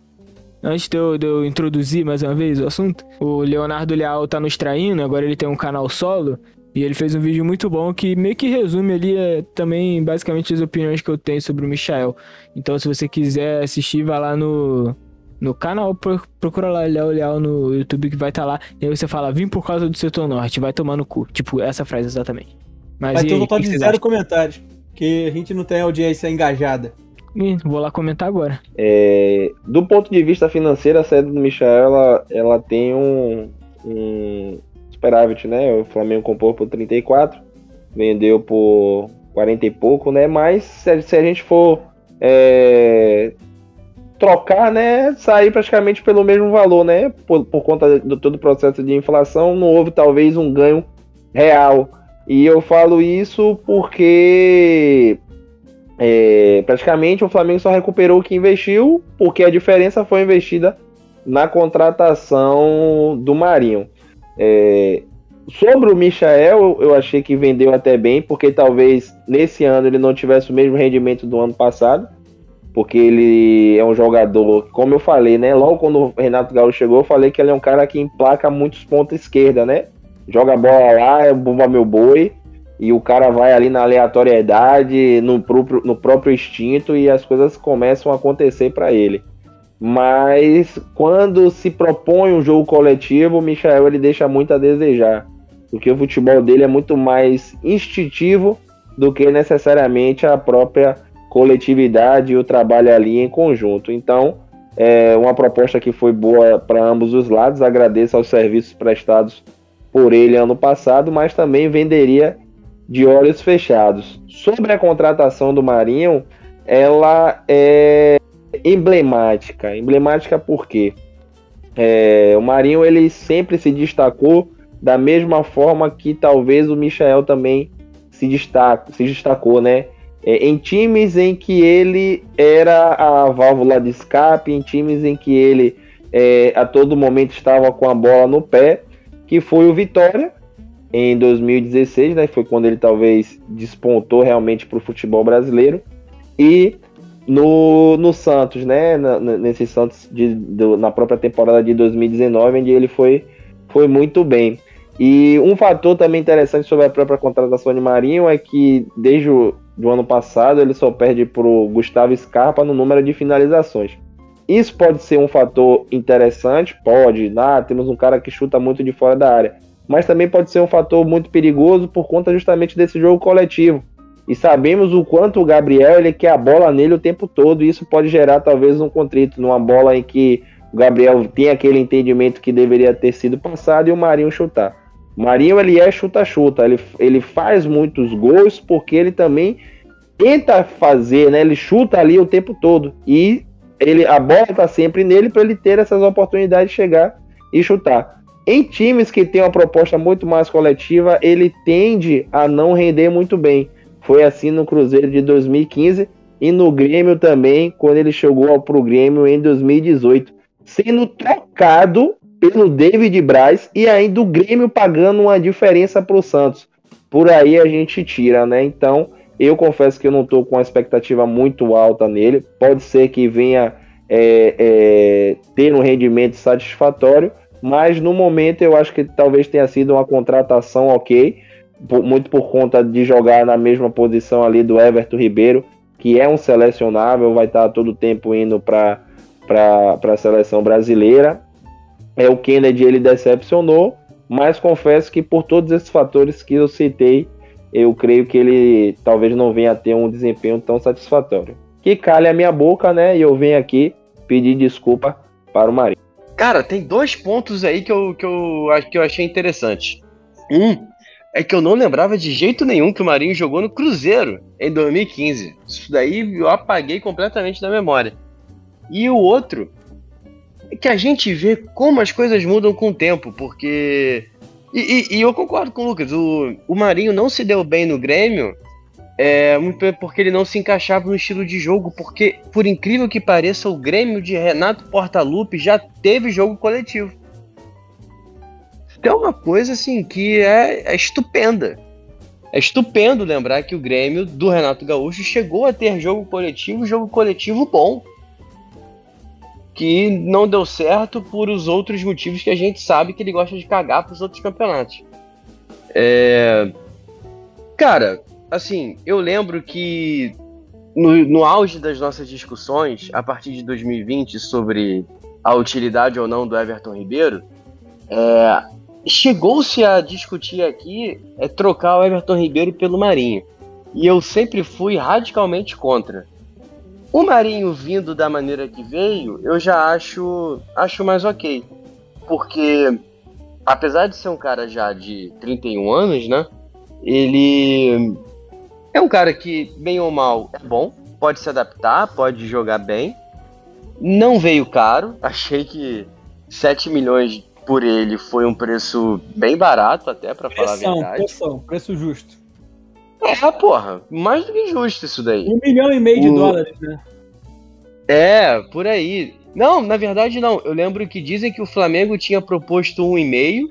Speaker 3: antes de eu, de eu introduzir mais uma vez o assunto, o Leonardo Leal tá nos traindo, agora ele tem um canal solo. E ele fez um vídeo muito bom que meio que resume ali é, também basicamente as opiniões que eu tenho sobre o Michael. Então se você quiser assistir, vai lá no, no canal, pro- procura lá Léo Leal no YouTube que vai estar lá. E aí você fala, vim por causa do setor norte, vai tomar no cu. Tipo, essa frase exatamente. Mas
Speaker 7: Vai
Speaker 3: e
Speaker 7: ter um total
Speaker 3: que
Speaker 7: de zero comentários. Porque a gente não tem audiência engajada.
Speaker 3: Ih, Vou lá comentar agora.
Speaker 6: É, do ponto de vista financeiro, a sede do Michel ela, ela tem um, um superávit, né? O Flamengo comprou por 34, vendeu por 40 e pouco, né? Mas se, se a gente for é, trocar, né? Sair praticamente pelo mesmo valor, né? Por, por conta do todo o processo de inflação, não houve talvez um ganho real. E eu falo isso porque é, praticamente o Flamengo só recuperou o que investiu, porque a diferença foi investida na contratação do Marinho. É, sobre o Michael, eu achei que vendeu até bem, porque talvez nesse ano ele não tivesse o mesmo rendimento do ano passado, porque ele é um jogador, como eu falei, né? Logo quando o Renato Galo chegou, eu falei que ele é um cara que emplaca muitos pontos esquerda, né? Joga a bola lá, é bomba meu boi, e o cara vai ali na aleatoriedade, no próprio, no próprio instinto, e as coisas começam a acontecer para ele. Mas quando se propõe um jogo coletivo, o Michael ele deixa muito a desejar. Porque o futebol dele é muito mais instintivo do que necessariamente a própria coletividade e o trabalho ali em conjunto. Então, é uma proposta que foi boa para ambos os lados. Agradeço aos serviços prestados por ele ano passado, mas também venderia de olhos fechados. Sobre a contratação do Marinho, ela é emblemática. Emblemática por quê? É, o Marinho ele sempre se destacou da mesma forma que talvez o Michael também se, destaca, se destacou, né? É, em times em que ele era a válvula de escape, em times em que ele é, a todo momento estava com a bola no pé, que foi o Vitória em 2016, né? Foi quando ele talvez despontou realmente para o futebol brasileiro e no, no Santos, né? Na, nesse Santos de, do- na própria temporada de 2019, onde ele foi, foi muito bem. E um fator também interessante sobre a própria contratação de Marinho é que desde o do ano passado ele só perde para o Gustavo Scarpa no número de finalizações. Isso pode ser um fator interessante, pode. Ah, temos um cara que chuta muito de fora da área. Mas também pode ser um fator muito perigoso por conta justamente desse jogo coletivo. E sabemos o quanto o Gabriel ele quer a bola nele o tempo todo, e isso pode gerar talvez um contrito numa bola em que o Gabriel tem aquele entendimento que deveria ter sido passado e o Marinho chutar. Marinho ele é chuta-chuta, ele, ele faz muitos gols porque ele também tenta fazer, né? Ele chuta ali o tempo todo e ele a bola tá sempre nele para ele ter essas oportunidades de chegar e chutar. Em times que tem uma proposta muito mais coletiva, ele tende a não render muito bem. Foi assim no Cruzeiro de 2015 e no Grêmio também, quando ele chegou para o Grêmio em 2018, sendo trocado pelo David Braz e ainda o Grêmio pagando uma diferença para o Santos. Por aí a gente tira, né? Então, eu confesso que eu não estou com uma expectativa muito alta nele. Pode ser que venha é, é, ter um rendimento satisfatório, mas no momento eu acho que talvez tenha sido uma contratação ok, por- muito por conta de jogar na mesma posição ali do Everton Ribeiro, que é um selecionável, vai estar todo o tempo indo para a seleção brasileira. É, o Kennedy ele decepcionou, mas confesso que por todos esses fatores que eu citei, eu creio que ele talvez não venha a ter um desempenho tão satisfatório. Que calha a minha boca, né? E eu venho aqui pedir desculpa para o Marinho.
Speaker 4: Cara, tem dois pontos aí que eu, que eu, que eu achei interessante. Um é que eu não lembrava de jeito nenhum que o Marinho jogou no Cruzeiro em 2015. Isso daí eu apaguei completamente da memória. E o outro que a gente vê como as coisas mudam com o tempo, porque. E, e- e eu concordo com o Lucas, o, o Marinho não se deu bem no Grêmio É, porque ele não se encaixava no estilo de jogo, porque, por incrível que pareça, o Grêmio de Renato Portaluppi já teve jogo coletivo. Tem uma coisa assim que é, é estupenda. É estupendo lembrar que o Grêmio do Renato Gaúcho chegou a ter jogo coletivo, jogo coletivo bom. Que não deu certo por os outros motivos que a gente sabe que ele gosta de cagar para os outros campeonatos. É... Cara, assim, eu lembro que no, no auge das nossas discussões, a partir de 2020, sobre a utilidade ou não do Everton Ribeiro, é, chegou-se a discutir aqui é, trocar o Everton Ribeiro pelo Marinho. E eu sempre fui radicalmente contra. O Marinho vindo da maneira que veio, eu já acho, acho mais ok. Porque, apesar de ser um cara já de 31 anos, né? Ele é um cara que, bem ou mal, é bom, pode se adaptar, pode jogar bem. Não veio caro, achei que 7 milhões por ele foi um preço bem barato, até para falar a verdade.
Speaker 7: pressão, preço justo.
Speaker 4: É, porra, mais do que justo isso daí.
Speaker 7: Um milhão e meio de
Speaker 4: O-
Speaker 7: dólares, né?
Speaker 4: É, por aí. Não, na verdade não. Eu lembro que dizem que o Flamengo tinha proposto um e-mail.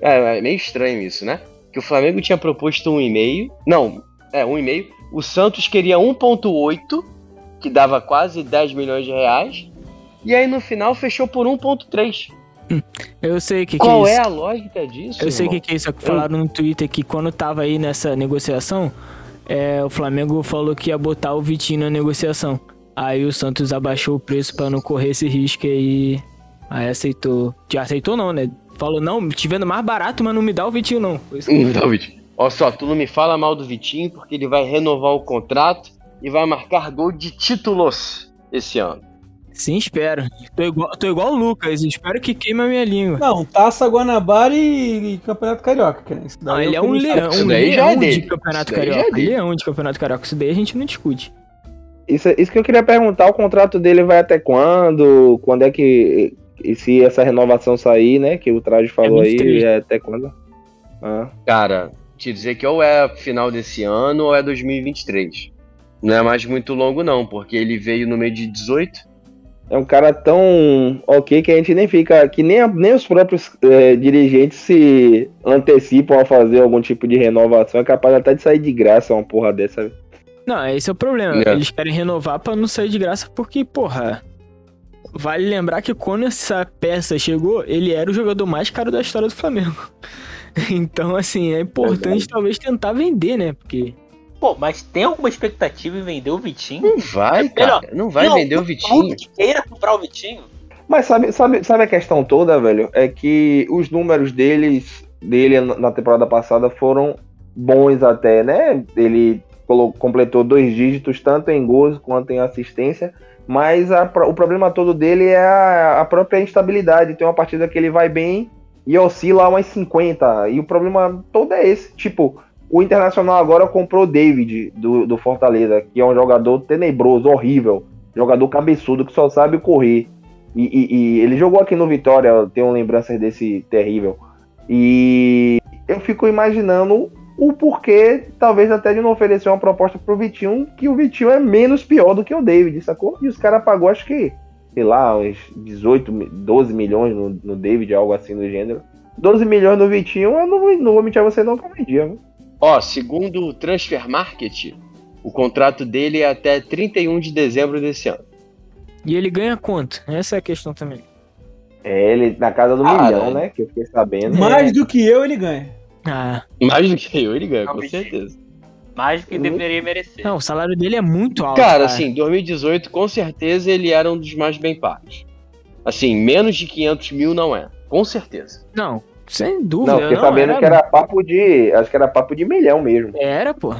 Speaker 4: É, é meio estranho isso, né? Que o Flamengo tinha proposto um e-mail. Não, é, um e-mail. O Santos queria 1.8, que dava quase 10 milhões de reais. E aí no final fechou por 1.3.
Speaker 3: Eu sei o que, que
Speaker 4: Qual
Speaker 3: é
Speaker 4: é
Speaker 3: isso.
Speaker 4: a lógica disso?
Speaker 3: Eu sei o que, que é isso. é que Falaram no Twitter que quando tava aí nessa negociação, é, o Flamengo falou que ia botar o Vitinho na negociação. Aí o Santos abaixou o preço pra não correr esse risco aí. Aí aceitou. Já aceitou não, né? Falou, não, te vendo mais barato, mas não me dá o Vitinho não. Foi isso que-
Speaker 4: Hum, Não, Vitinho. Olha só, tu não me fala mal do Vitinho, porque ele vai renovar o contrato e vai marcar gol de títulos esse ano.
Speaker 3: Sim, espero. Tô igual, tô igual o Lucas, espero que queime a minha língua.
Speaker 7: Não, Taça Guanabara e, e Campeonato Carioca, que nem isso
Speaker 3: Não, ele é um leão, um
Speaker 4: já é
Speaker 3: leão de
Speaker 4: dele.
Speaker 3: campeonato
Speaker 4: é
Speaker 3: carioca.
Speaker 4: dele.
Speaker 3: leão de campeonato carioca. Isso daí a gente não discute.
Speaker 6: Isso, isso que eu queria perguntar, o contrato dele vai até quando? Quando é que. E se essa renovação sair, né? Que o Traje falou aí,
Speaker 3: 23.
Speaker 6: é até quando? Ah.
Speaker 4: Cara, te dizer que ou é final desse ano ou é 2023. Não é mais muito longo, não, porque ele veio no meio de 18.
Speaker 6: É um cara tão ok que a gente nem fica. Que nem, a- nem os próprios é, dirigentes se antecipam a fazer algum tipo de renovação. É capaz até de sair de graça uma porra dessa.
Speaker 3: Não, esse é o problema.
Speaker 4: É.
Speaker 3: Eles querem renovar pra não sair de graça, porque, porra. Vale lembrar que quando essa peça chegou, ele era o jogador mais caro da história do Flamengo. Então, assim, é importante talvez tentar vender, né? Porque.
Speaker 5: Pô, mas tem alguma expectativa em vender o Vitinho?
Speaker 4: Não vai,
Speaker 5: Melhor,
Speaker 4: cara. Não vai
Speaker 5: Não,
Speaker 4: vender o Vitinho.
Speaker 5: que queira comprar o Vitinho.
Speaker 6: Mas sabe, sabe, sabe a questão toda, velho? É que os números deles, dele na temporada passada foram bons até, né? Ele completou dois dígitos, tanto em gols quanto em assistência. Mas a o problema todo dele é a, a própria instabilidade. Tem uma partida que ele vai bem e oscila umas 50. E o problema todo é esse. Tipo, o Internacional agora comprou o David do, do Fortaleza, que é um jogador tenebroso, horrível. Jogador cabeçudo que só sabe correr. E, e- e ele jogou aqui no Vitória, eu tenho lembranças desse terrível. E eu fico imaginando o porquê, talvez até de não oferecer uma proposta pro Vitinho, que o Vitinho é menos pior do que o David, sacou? E os caras pagou, acho que, sei lá, uns 18, mi- 12 milhões no, no David, algo assim do gênero. 12 milhões no Vitinho, eu não, não vou mentir a você não que eu vendia?
Speaker 4: Ó, segundo o Transfer Market, o contrato dele é até 31 de dezembro desse ano.
Speaker 3: E ele ganha quanto? Essa é a questão também.
Speaker 6: É, ele na casa do
Speaker 4: Cara,
Speaker 6: milhão, né? Que eu fiquei sabendo.
Speaker 7: Mais do que eu, ele ganha.
Speaker 3: Ah,
Speaker 4: Mais do que eu, ele ganha,
Speaker 5: Não,
Speaker 4: com certeza.
Speaker 5: Mais do que
Speaker 6: Uhum.
Speaker 5: deveria merecer.
Speaker 3: não, o salário dele é muito alto.
Speaker 4: Cara, assim, 2018, com certeza ele era um dos mais bem pagos. Assim, menos de 500 mil não é. Com certeza.
Speaker 3: Não, sem dúvida.
Speaker 6: Não, fiquei sabendo que era papo de. Acho que era papo de milhão mesmo.
Speaker 3: Era, pô.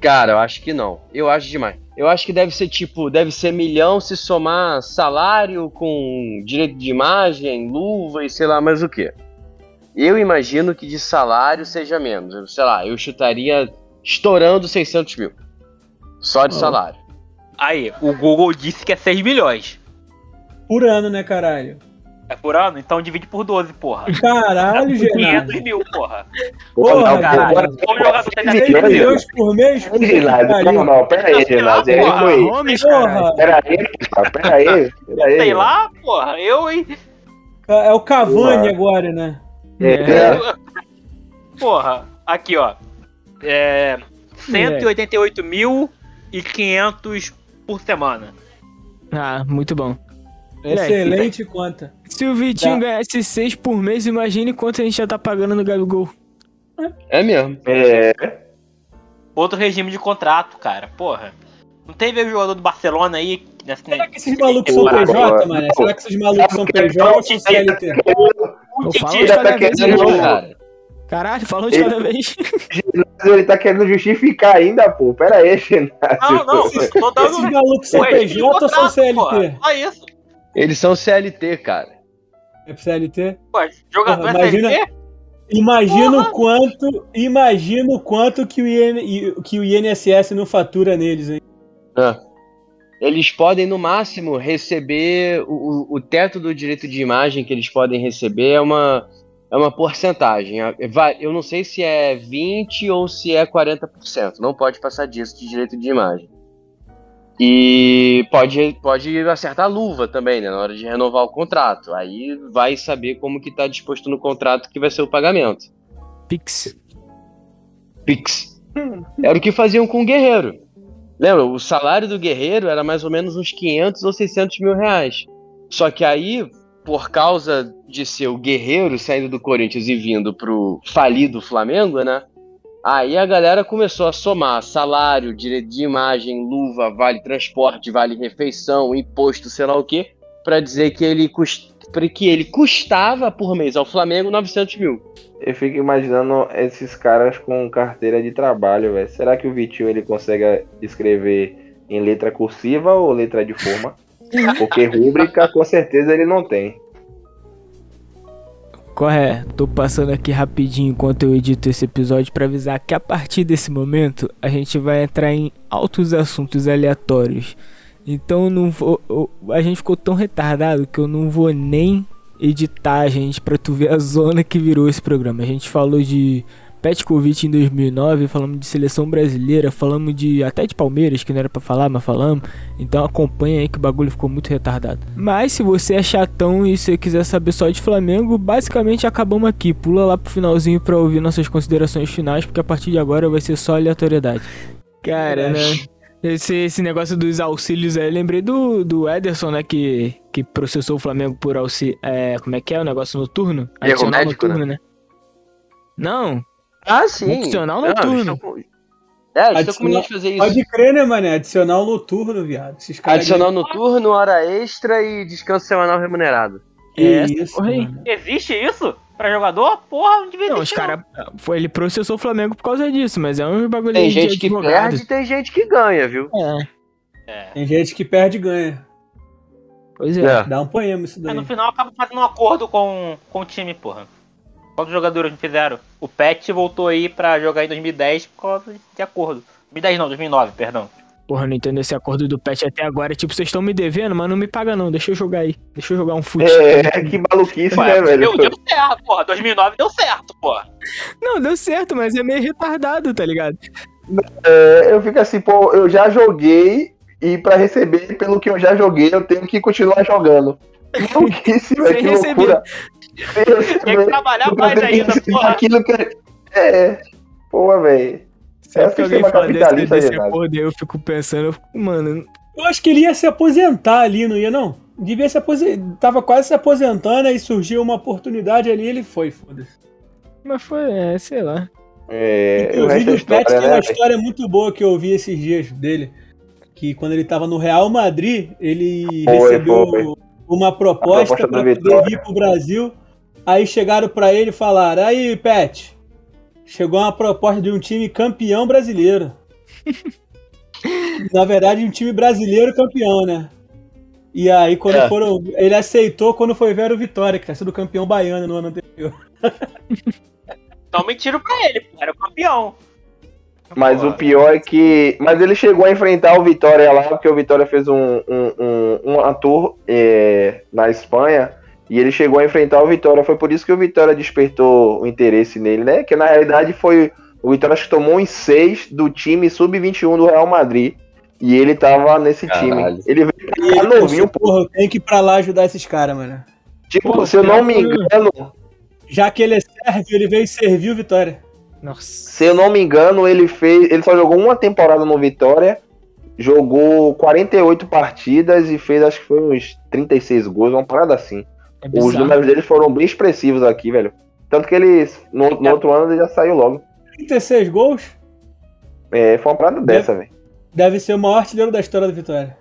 Speaker 4: Cara, eu acho que não. Eu acho demais. Eu acho que deve ser tipo, deve ser milhão se somar salário com direito de imagem, luva e sei lá mais o que. Eu imagino que de salário seja menos. Eu, Sei lá, eu chutaria estourando 600 mil. Só de
Speaker 6: Ah.
Speaker 4: salário.
Speaker 5: Aí, o Google disse que é 6 milhões.
Speaker 7: Por ano, né, caralho?
Speaker 5: É por ano? Então divide por 12, porra.
Speaker 7: Caralho, Genaro.
Speaker 5: 500 mil, porra.
Speaker 7: Porra,
Speaker 5: caralho.
Speaker 6: agora-
Speaker 5: Como jogador
Speaker 7: 6
Speaker 6: milhões,
Speaker 7: por mês? Pariu.
Speaker 6: não, não, pera aí, Ginásio. Aí
Speaker 5: Porra.
Speaker 3: Holmes, cara.
Speaker 7: Porra,
Speaker 6: Pera aí, cara, pera aí. Pera aí.
Speaker 5: Sei lá, porra. Eu, hein?
Speaker 7: é o Cavani
Speaker 6: Porra.
Speaker 7: agora, né?
Speaker 6: É,
Speaker 5: Porra, aqui, ó. É. 188.500 por semana.
Speaker 3: Ah, muito bom.
Speaker 7: Excelente conta.
Speaker 3: Se o Vitinho
Speaker 7: Tá.
Speaker 3: ganhasse 6 por mês, imagine quanto a gente já tá pagando no Gabigol.
Speaker 4: É mesmo.
Speaker 6: é,
Speaker 5: Outro regime de contrato, cara. Porra. Não teve o jogador do Barcelona aí nessa.
Speaker 7: Será que esses malucos são PJ, mano? Será que esses malucos são PJ ou são CLT?
Speaker 3: Eu falo de cada
Speaker 6: tá
Speaker 3: vez,
Speaker 6: querendo-
Speaker 3: irmão.
Speaker 4: cara.
Speaker 3: Caralho, falou de cada vez.
Speaker 6: ele tá querendo justificar ainda, pô. Pera aí, Ginásio.
Speaker 5: Não, não.
Speaker 7: Esses malucos são PJ ou são CLT?
Speaker 5: Só isso.
Speaker 4: Eles são CLT, cara.
Speaker 7: É pro CLT?
Speaker 5: Pô, jogador
Speaker 7: Porra,
Speaker 5: é
Speaker 7: imagina-
Speaker 5: CLT?
Speaker 7: Imagina o quanto, imagina o quanto que o, IN, que o INSS não fatura neles, hein?
Speaker 4: É. Eles podem, no máximo, receber o, o- teto do direito de imagem que eles podem receber é uma, é uma porcentagem. É, Eu não sei se é 20% ou se é 40%. Não pode passar disso de direito de imagem. E pode, pode acertar a luva também, né? Na hora de renovar o contrato. Aí vai saber como que tá disposto no contrato que vai ser o pagamento.
Speaker 3: Pix.
Speaker 4: Pix. Era o que faziam com o Guerreiro. Lembra? O salário do Guerreiro era mais ou menos uns 500 ou 600 mil reais. Só que aí, por causa de ser o Guerreiro saindo do Corinthians e vindo pro falido Flamengo, né? Aí a galera começou a somar salário, direito de imagem, luva, vale transporte, vale refeição, imposto, sei lá o quê, pra dizer que ele, cust... que ele custava por mês ao Flamengo 900 mil.
Speaker 6: Eu fico imaginando esses caras com carteira de trabalho, velho. Será que o Vitinho ele consegue escrever em letra cursiva ou letra de forma? Porque rúbrica com certeza ele não tem.
Speaker 3: Corre, tô passando aqui rapidinho enquanto eu edito esse episódio pra avisar que a partir desse momento a gente vai entrar em altos assuntos aleatórios. Então não vou, eu- a gente ficou tão retardado que eu não vou nem editar, gente, pra tu ver a zona que virou esse programa. A gente falou de Petkovic em 2009, falamos de seleção brasileira, falamos de até de Palmeiras, que não era pra falar, mas falamos. Então acompanha aí que o bagulho ficou muito retardado. Mas se você é chatão e você quiser saber só de Flamengo, basicamente acabamos aqui. Pula lá pro finalzinho pra ouvir nossas considerações finais, porque a partir de agora vai ser só aleatoriedade. Cara, né? Esse, esse negócio dos auxílios aí, lembrei do, do Ederson, né? Que, que processou o Flamengo por auxílio. É, como é que é o negócio noturno?
Speaker 4: Erro
Speaker 3: Adicional
Speaker 4: médico,
Speaker 3: noturno, né? Não,
Speaker 4: Ah, sim.
Speaker 3: Funcional
Speaker 4: Não,
Speaker 3: noturno.
Speaker 4: É, eles estão com de fazer isso.
Speaker 7: Pode crer, né, mané? Adicional noturno, viado. Esses caras
Speaker 4: Adicional noturno, hora extra e descanso semanal remunerado.
Speaker 3: É,
Speaker 7: isso.
Speaker 5: Existe isso? Pra jogador? Porra, não devia
Speaker 3: não, os
Speaker 5: existir,
Speaker 3: caras. Ele processou o Flamengo por causa disso, mas é um bagulho
Speaker 4: Tem gente que
Speaker 3: advogado.
Speaker 4: perde e tem gente que ganha, viu?
Speaker 3: É,
Speaker 5: É.
Speaker 7: Tem gente que perde e ganha.
Speaker 3: pois é.
Speaker 4: É.
Speaker 7: Dá um poema isso
Speaker 5: Mas
Speaker 7: daí.
Speaker 5: no final acaba fazendo um acordo com, com o time, porra. Quantos jogadores não fizeram? O Pet voltou aí pra jogar em 2010 por causa de acordo. 2010 não, 2009, perdão.
Speaker 3: Porra, não entendo esse acordo do Pet até agora. Tipo, vocês estão me devendo, mas não me paga não. Deixa eu jogar aí. Deixa eu jogar um fute.
Speaker 6: É, que maluquice, né, velho?
Speaker 5: Deu, deu certo, porra. 2009 deu certo, porra.
Speaker 3: Não, deu certo, mas é meio retardado, tá ligado?
Speaker 6: É, eu fico assim, pô, eu já joguei e pra receber pelo que eu já joguei, eu tenho que continuar jogando. Maluquice, velho,
Speaker 3: Sem
Speaker 6: que
Speaker 3: receber.
Speaker 6: loucura.
Speaker 5: Tem que trabalhar mais ainda, porra.
Speaker 6: Aquilo que... É, porra, velho.
Speaker 3: Sempre
Speaker 6: É
Speaker 3: que alguém
Speaker 6: sistema
Speaker 3: fala desse,
Speaker 6: capitalista,
Speaker 3: desse
Speaker 6: Renato.
Speaker 3: acordo aí, eu fico pensando, eu fico, mano,
Speaker 7: Eu acho que ele ia se aposentar ali, não ia, não? Devia se aposentar. Tava quase se aposentando, aí surgiu uma oportunidade ali ele foi, foda-se.
Speaker 3: mas foi, é, sei lá.
Speaker 6: É, o
Speaker 7: Inclusive, o
Speaker 6: é
Speaker 7: Pet
Speaker 6: história,
Speaker 7: tem
Speaker 6: né,
Speaker 7: uma história muito boa que eu ouvi esses dias dele. Que quando ele tava no Real Madrid, ele
Speaker 6: Foi,
Speaker 7: recebeu
Speaker 6: foi.
Speaker 7: uma proposta,
Speaker 6: proposta
Speaker 7: para poder vir pro Brasil. Aí chegaram pra ele e falaram: Aí, Pet, chegou uma proposta de um time campeão brasileiro. Na verdade, um time brasileiro campeão, né? E aí, quando
Speaker 4: É.
Speaker 7: foram. Ele aceitou quando foi ver o Vitória, que tinha sido campeão baiano no ano anterior.
Speaker 5: Então mentira pra ele, pô. Era o campeão.
Speaker 6: Mas
Speaker 5: Porra.
Speaker 6: o pior é que. Mas ele chegou a enfrentar o Vitória lá, porque o Vitória fez um, um, um, um ator é, na Espanha. E ele chegou a enfrentar o Vitória. Foi por isso que o Vitória despertou o interesse nele, né? Que na realidade foi. O Vitória acho que tomou em 6 do time sub-21 do Real Madrid. E ele tava nesse
Speaker 4: Caralho.
Speaker 6: time. Ele veio pra cá novinho,
Speaker 7: porra, eu tenho que ir pra lá ajudar esses caras, mano.
Speaker 6: Tipo, se eu não me engano,
Speaker 7: Já que ele é sérvio, ele veio e serviu o Vitória.
Speaker 3: Nossa.
Speaker 6: se eu não me engano, ele fez. Ele só jogou uma temporada no Vitória. Jogou 48 partidas e fez acho que foi uns 36 gols, uma parada assim.
Speaker 3: É
Speaker 6: Os números dele foram bem expressivos aqui, velho. Tanto que ele, no, no outro ano, ele já saiu logo.
Speaker 7: 36 gols,
Speaker 6: É, foi uma parada dessa, velho.
Speaker 7: deve ser o maior artilheiro da história do Vitória.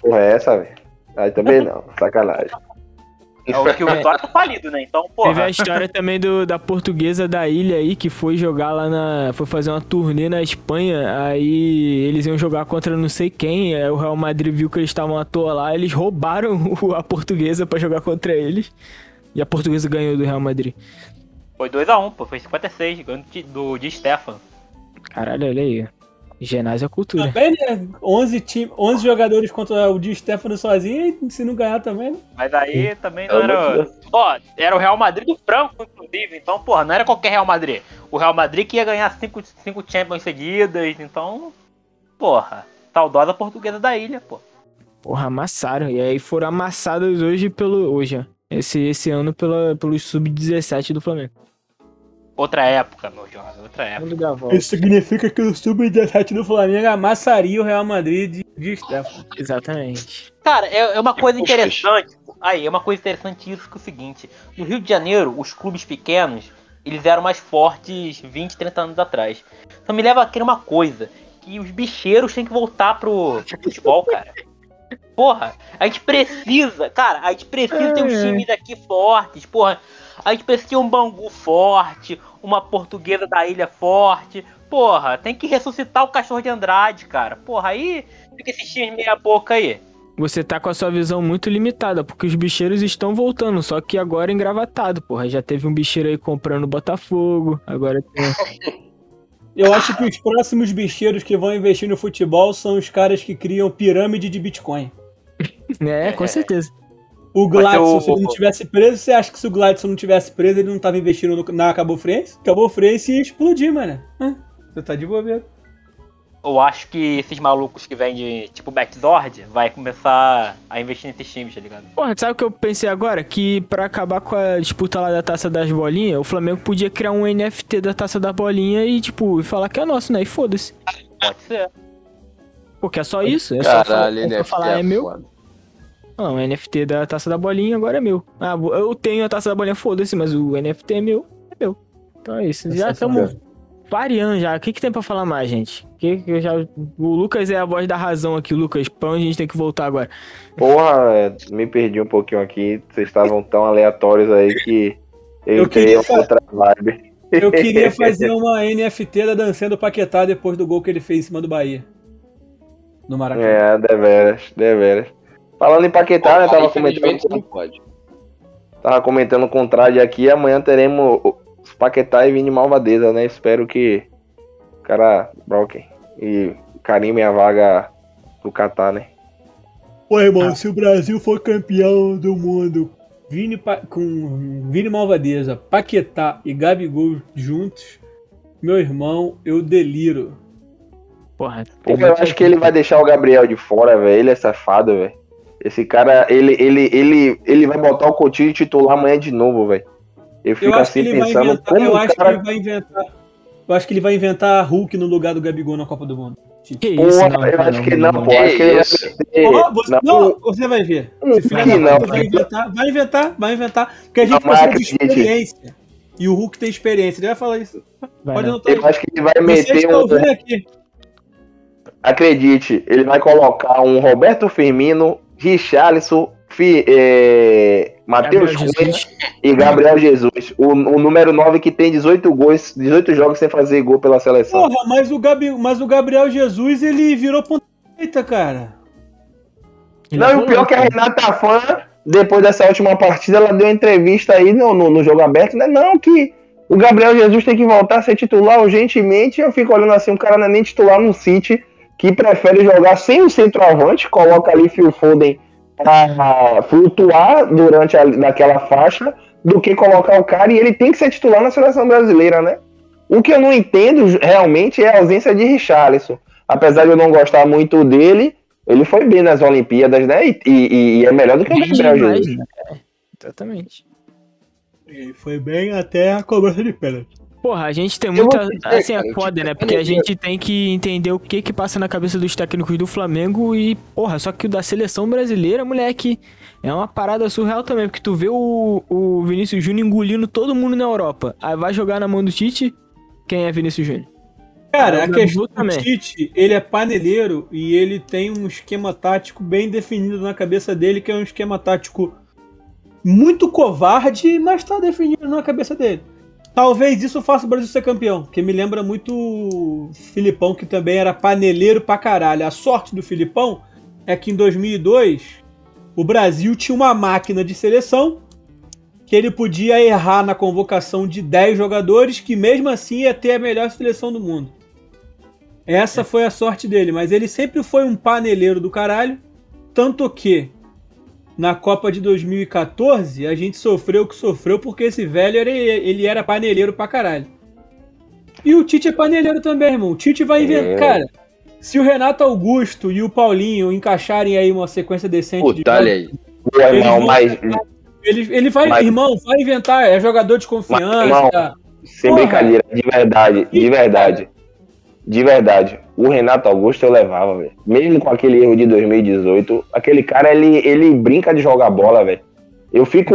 Speaker 6: Porra, é essa, velho. Aí também não, sacanagem.
Speaker 5: É o que o Vitória tá falido, né? Então,
Speaker 3: Teve
Speaker 5: porra.
Speaker 3: a história também do, da portuguesa da ilha aí, que foi jogar lá na. Foi fazer uma turnê na Espanha. Aí eles iam jogar contra não sei quem. Aí o Real Madrid viu que eles estavam à toa lá. Eles roubaram a portuguesa pra jogar contra eles. E a portuguesa ganhou do Real Madrid.
Speaker 5: Foi 2x1, pô. Foi 56, ganhando de- do Di Stefano.
Speaker 3: Caralho, olha aí. Ginásio é cultura.
Speaker 7: Também, né? 11, time, 11 jogadores contra o Di Stefano sozinho, e se não ganhar também, né?
Speaker 5: Mas aí também não
Speaker 4: É uma
Speaker 5: era. Ó, era o Real Madrid do Franco, inclusive. Então, porra, não era qualquer Real Madrid. O Real Madrid que ia ganhar 5 cinco, cinco Champions seguidas. Então, porra. Saudosa portuguesa da ilha, pô.
Speaker 3: Porra, amassaram. E aí foram amassadas hoje pelo. Hoje, ó. Esse, esse ano pela, pelos sub-17 do Flamengo.
Speaker 5: Outra época, meu jovem, outra época.
Speaker 7: Isso significa que o Sub-17 do Flamengo amassaria o Real Madrid de, Stefano.
Speaker 3: Exatamente.
Speaker 5: Cara, é, é uma coisa
Speaker 4: Puxa.
Speaker 5: interessante. Aí, é uma coisa interessante isso que é o seguinte. No Rio de Janeiro, os clubes pequenos, eles eram mais fortes 20, 30 anos atrás. Então me leva a crer uma coisa. Que os bicheiros têm que voltar pro futebol, cara. Porra, a gente precisa, cara, a gente precisa ter uns times aqui fortes, porra. A gente precisa ter um Bangu forte, uma portuguesa da ilha forte. Porra, tem que ressuscitar o cachorro de Andrade, cara. Porra, aí fica esses times meia boca aí.
Speaker 3: Você tá com a sua visão muito limitada, porque os bicheiros estão voltando, só que agora engravatado, porra. Já teve um bicheiro aí comprando Botafogo, agora tem.
Speaker 7: Eu acho que os próximos bicheiros que vão investir no futebol são os caras que criam pirâmide de Bitcoin.
Speaker 3: É, com certeza.
Speaker 7: O Gladson,
Speaker 5: o-
Speaker 7: se ele não tivesse preso, você acha que se o Gladson não tivesse preso, ele não tava investindo no- na Cabo Friense? Cabo Friense ia explodir, mano. Você tá de bobeira.
Speaker 5: Eu acho que esses malucos que vêm de tipo Backzord vai começar a investir nesses times, tá ligado?
Speaker 3: Porra, sabe o que eu pensei agora? Que pra acabar com a disputa lá da taça das bolinhas, o Flamengo podia criar um NFT da taça da bolinha e, tipo, falar que é nosso, né? E foda-se.
Speaker 5: Pode ser.
Speaker 3: Porque é só isso. É só, falar,
Speaker 4: Caralho,
Speaker 3: é só
Speaker 4: NFT
Speaker 3: falar é meu.
Speaker 4: foda.
Speaker 3: Não, o NFT da taça da bolinha agora é meu. Ah, eu tenho a taça da bolinha, foda-se, mas o NFT é meu. É meu. Então é isso. Já estamos variando já. O que, que tem pra falar mais, gente? Que que eu já... O Lucas é a voz da razão aqui, Lucas. Pra onde a gente tem que voltar agora?
Speaker 6: Porra, é, me perdi um pouquinho aqui. Vocês estavam tão aleatórios aí que eu,
Speaker 7: Eu
Speaker 6: entrei
Speaker 7: queria
Speaker 6: em outra vibe.
Speaker 7: Eu queria fazer uma NFT da dancinha do Paquetá depois do gol que ele fez em cima do Bahia. No Maracanã.
Speaker 6: É, deveras, deveras. Falando em Paquetá, né? Tava comentando,
Speaker 4: não pode.
Speaker 6: tava comentando com o Trade aqui. Amanhã teremos os Paquetá e Vini Malvadeza, né? Espero que o cara broquem e carimem a vaga pro Catar, né?
Speaker 7: Pô, irmão, se o Brasil for campeão do mundo Vini Pa- com Vini Malvadeza, Paquetá e Gabigol juntos, meu irmão, eu deliro.
Speaker 3: Porra.
Speaker 6: Eu acho que ele vai deixar o Gabriel de fora, velho. Ele é safado, velho. Esse cara, ele, ele, ele, ele vai botar o Coutinho titular amanhã de novo, velho. Eu
Speaker 7: Eu
Speaker 6: fico
Speaker 7: acho que
Speaker 6: assim
Speaker 7: ele vai
Speaker 6: pensando
Speaker 7: inventar,
Speaker 6: como
Speaker 7: eu acho que
Speaker 6: cara...
Speaker 7: ele vai inventar. Eu acho que ele vai inventar Hulk no lugar do Gabigol na Copa do Mundo.
Speaker 3: Que
Speaker 6: Porra,
Speaker 3: isso,
Speaker 6: eu acho que não, pô.
Speaker 4: Que
Speaker 6: Acho que ele vai
Speaker 7: você,
Speaker 6: não,
Speaker 7: não, você vai ver.
Speaker 6: um
Speaker 7: Esse filho
Speaker 6: que não,
Speaker 7: puta vai inventar, vai inventar, vai inventar. Porque a gente
Speaker 6: Não,
Speaker 7: precisa de experiência. E o Hulk tem experiência. Ele vai falar isso.
Speaker 3: Vai
Speaker 7: Pode
Speaker 3: não.
Speaker 7: anotar
Speaker 6: Eu acho que ele vai meter um...
Speaker 7: aqui.
Speaker 6: Acredite, ele vai colocar um Roberto Firmino, Richarlison, Fi, é, Matheus Cunha e Gabriel Jesus. O, o número 9 que tem 18 gols, 18 jogos sem fazer gol pela seleção.
Speaker 7: Porra, mas o, Gabi, mas o Gabriel Jesus, ele virou ponta direita, cara.
Speaker 3: Ele
Speaker 6: Não, e o pior é que a Renata Fã, depois dessa última partida, ela deu uma entrevista aí no, no, no jogo aberto, né? Não, que o Gabriel Jesus tem que voltar a ser titular urgentemente. Eu fico olhando assim, o cara não é nem titular no City, que prefere jogar sem o centroavante, coloca ali Phil Foden pra flutuar durante a, naquela faixa do que colocar o cara e ele tem que ser titular na seleção brasileira, né? O que eu não entendo realmente é a ausência de Richarlison. Apesar de eu não gostar muito dele, ele foi bem nas Olimpíadas, né? E, e- e é melhor do que o Gabriel Jesus.
Speaker 3: né? É, Exatamente.
Speaker 7: E foi bem até a cobrança de pênalti.
Speaker 3: Porra, a gente tem muita.
Speaker 4: dizer,
Speaker 3: Assim,
Speaker 4: cara,
Speaker 3: é foda,
Speaker 4: tive
Speaker 3: né? Porque a gente tem que entender o que que passa na cabeça dos técnicos do Flamengo e, porra, só que o da seleção brasileira, moleque, é uma parada surreal também. Porque tu vê o, o Vinícius Júnior engolindo todo mundo na Europa. Aí vai jogar na mão do Tite. Quem é Vinícius Júnior?
Speaker 7: Cara,
Speaker 3: Ah,
Speaker 7: a
Speaker 3: o
Speaker 7: questão do
Speaker 3: também.
Speaker 7: Tite, ele é paneleiro e ele tem um esquema tático bem definido na cabeça dele, que é um esquema tático muito covarde, mas tá definido na cabeça dele. Talvez isso faça o Brasil ser campeão, que me lembra muito o Filipão, que também era paneleiro pra caralho. A sorte do Filipão é que em 2002 o Brasil tinha uma máquina de seleção que ele podia errar na convocação de 10 jogadores, que mesmo assim ia ter a melhor seleção do mundo. Essa foi a sorte dele, mas ele sempre foi um paneleiro do caralho, tanto que na Copa de 2014 a gente sofreu o que sofreu porque esse velho era, ele era paneleiro pra caralho. E o Tite é paneleiro também, irmão. O Tite vai inventar.
Speaker 6: É.
Speaker 7: Cara, se o Renato Augusto e o Paulinho encaixarem aí uma sequência decente de
Speaker 4: Puta, olha aí.
Speaker 7: Eles vão-
Speaker 6: mas
Speaker 7: ele, ele vai,
Speaker 6: Mas-
Speaker 7: irmão, vai inventar, é jogador de confiança.
Speaker 6: irmão, sem
Speaker 7: Porra.
Speaker 6: brincadeira, de verdade, de verdade. De verdade. O Renato Augusto eu levava, velho. Mesmo com aquele erro de 2018, aquele cara, ele, ele brinca de jogar bola, velho. Eu fico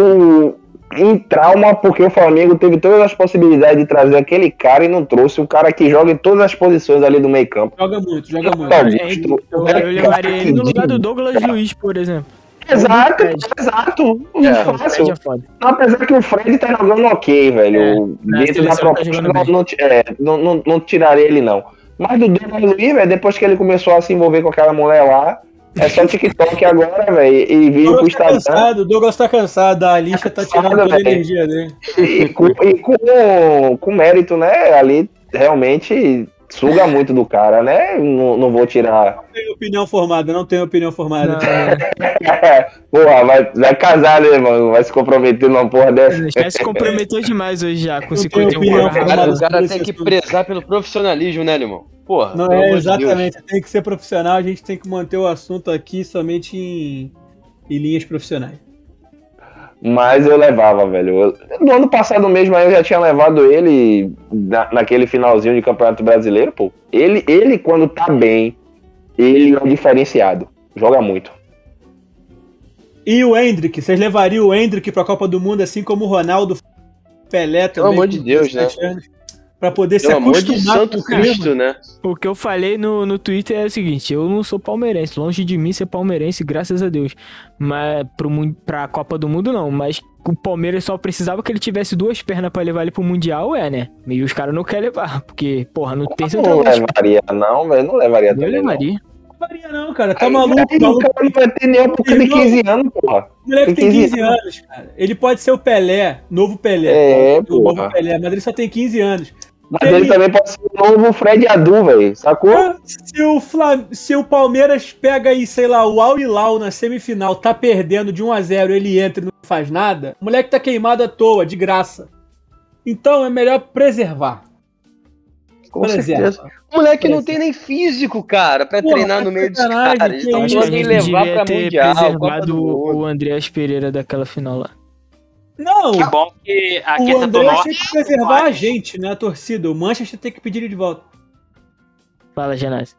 Speaker 6: em trauma porque o Flamengo teve todas as possibilidades de trazer aquele cara e não trouxe um cara que joga em todas as posições ali do meio campo.
Speaker 7: Joga muito, joga muito.
Speaker 6: Augusto,
Speaker 3: Eu,
Speaker 6: o
Speaker 3: eu
Speaker 6: cara
Speaker 3: levaria ele no lugar do Douglas Luiz, por exemplo.
Speaker 6: Exato, exato.
Speaker 4: É,
Speaker 3: O
Speaker 6: Fácil.
Speaker 3: Fred é.
Speaker 6: Apesar que o Fred tá jogando ok, velho.
Speaker 3: na
Speaker 6: Dentro da
Speaker 3: tá
Speaker 6: proposta,
Speaker 3: jogando
Speaker 6: não, não, é, não, não, não tiraria ele, não. Mas do Douglas Luiz, velho, depois que ele começou a se envolver com aquela mulher lá, é só TikTok agora, velho, e vídeo pro
Speaker 7: Douglas tá
Speaker 6: Instagram.
Speaker 7: cansado, o Douglas tá cansado, a lixa tá tirando toda a energia dele.
Speaker 6: E, com, e com, com mérito, né? Ali realmente suga muito do cara, né? Não, não vou tirar.
Speaker 7: Não tenho opinião formada, não tenho opinião formada.
Speaker 6: Porra, vai, vai casar, né, mano? Vai se comprometer numa porra dessa.
Speaker 3: Já se comprometeu demais hoje já, com
Speaker 7: Não
Speaker 3: 51
Speaker 7: tenho opinião
Speaker 3: programas.
Speaker 4: Cara,
Speaker 7: formada.
Speaker 4: o cara tem que prezar pelo profissionalismo, né, irmão? Porra.
Speaker 7: Não
Speaker 4: pelo
Speaker 7: é
Speaker 4: de Deus.
Speaker 7: exatamente, tem que ser profissional, a gente tem que manter o assunto aqui somente em, em linhas profissionais.
Speaker 6: Mas eu levava, velho. No ano passado mesmo aí eu já tinha levado ele na- naquele finalzinho de Campeonato Brasileiro, pô. Ele, ele, quando tá bem, ele é diferenciado. Joga muito.
Speaker 7: E o Hendrick, vocês levariam o Hendrick pra Copa do Mundo, assim como o Ronaldo Pelé também.
Speaker 4: amor de Deus, né?
Speaker 7: 17 anos, Pra poder se
Speaker 4: Pelo amor de
Speaker 7: acostumar com
Speaker 4: Santo. Cristo, né?
Speaker 3: O que eu falei no, no Twitter é o seguinte: eu não sou palmeirense, longe de mim ser palmeirense, graças a Deus. Mas pro, pra Copa do Mundo, não. Mas o Palmeiras só precisava que ele tivesse duas pernas pra levar ele pro Mundial, é, né? E os caras não querem levar, porque, porra, não tem
Speaker 6: Não levaria, não, velho. Não levaria
Speaker 3: Eu
Speaker 6: também. não.
Speaker 3: levaria.
Speaker 7: Não não, cara. Tá
Speaker 6: Aí,
Speaker 7: maluco,
Speaker 6: aí, O cara não vai ter nem porque tem
Speaker 7: Irmão.
Speaker 6: 15 anos, porra.
Speaker 7: O moleque
Speaker 6: tem
Speaker 7: tem
Speaker 6: 15
Speaker 7: 15 anos, cara. Ele pode ser o Pelé, novo Pelé.
Speaker 6: É,
Speaker 7: o novo
Speaker 6: porra.
Speaker 7: Pelé, mas ele só tem 15 anos.
Speaker 6: Mas ele também pode ser o novo Fred Adu, velho. Sacou?
Speaker 7: Se o, Flam... Se o Palmeiras pega aí, sei lá, o Al Hilal na semifinal, tá perdendo de 1 a 0 ele entra e não faz nada, o moleque tá queimado à toa, de graça. Então é melhor preservar.
Speaker 6: Com
Speaker 7: Preserva.
Speaker 6: certeza.
Speaker 4: O moleque não
Speaker 7: Parece.
Speaker 4: tem nem físico, cara, pra
Speaker 7: Porra,
Speaker 4: treinar
Speaker 7: tá
Speaker 4: no meio dos caras. Então
Speaker 3: Acho que
Speaker 4: levar pra
Speaker 3: ter
Speaker 4: Mundial,
Speaker 3: preservado
Speaker 4: do
Speaker 3: o, Andreas Pereira daquela final lá.
Speaker 7: Não,
Speaker 5: Que bom que aqui
Speaker 7: o
Speaker 5: é
Speaker 7: André
Speaker 5: Norte.
Speaker 7: tem que preservar a gente, né, a torcida. O Manchester tem que pedir ele de volta.
Speaker 3: Fala, Genásio.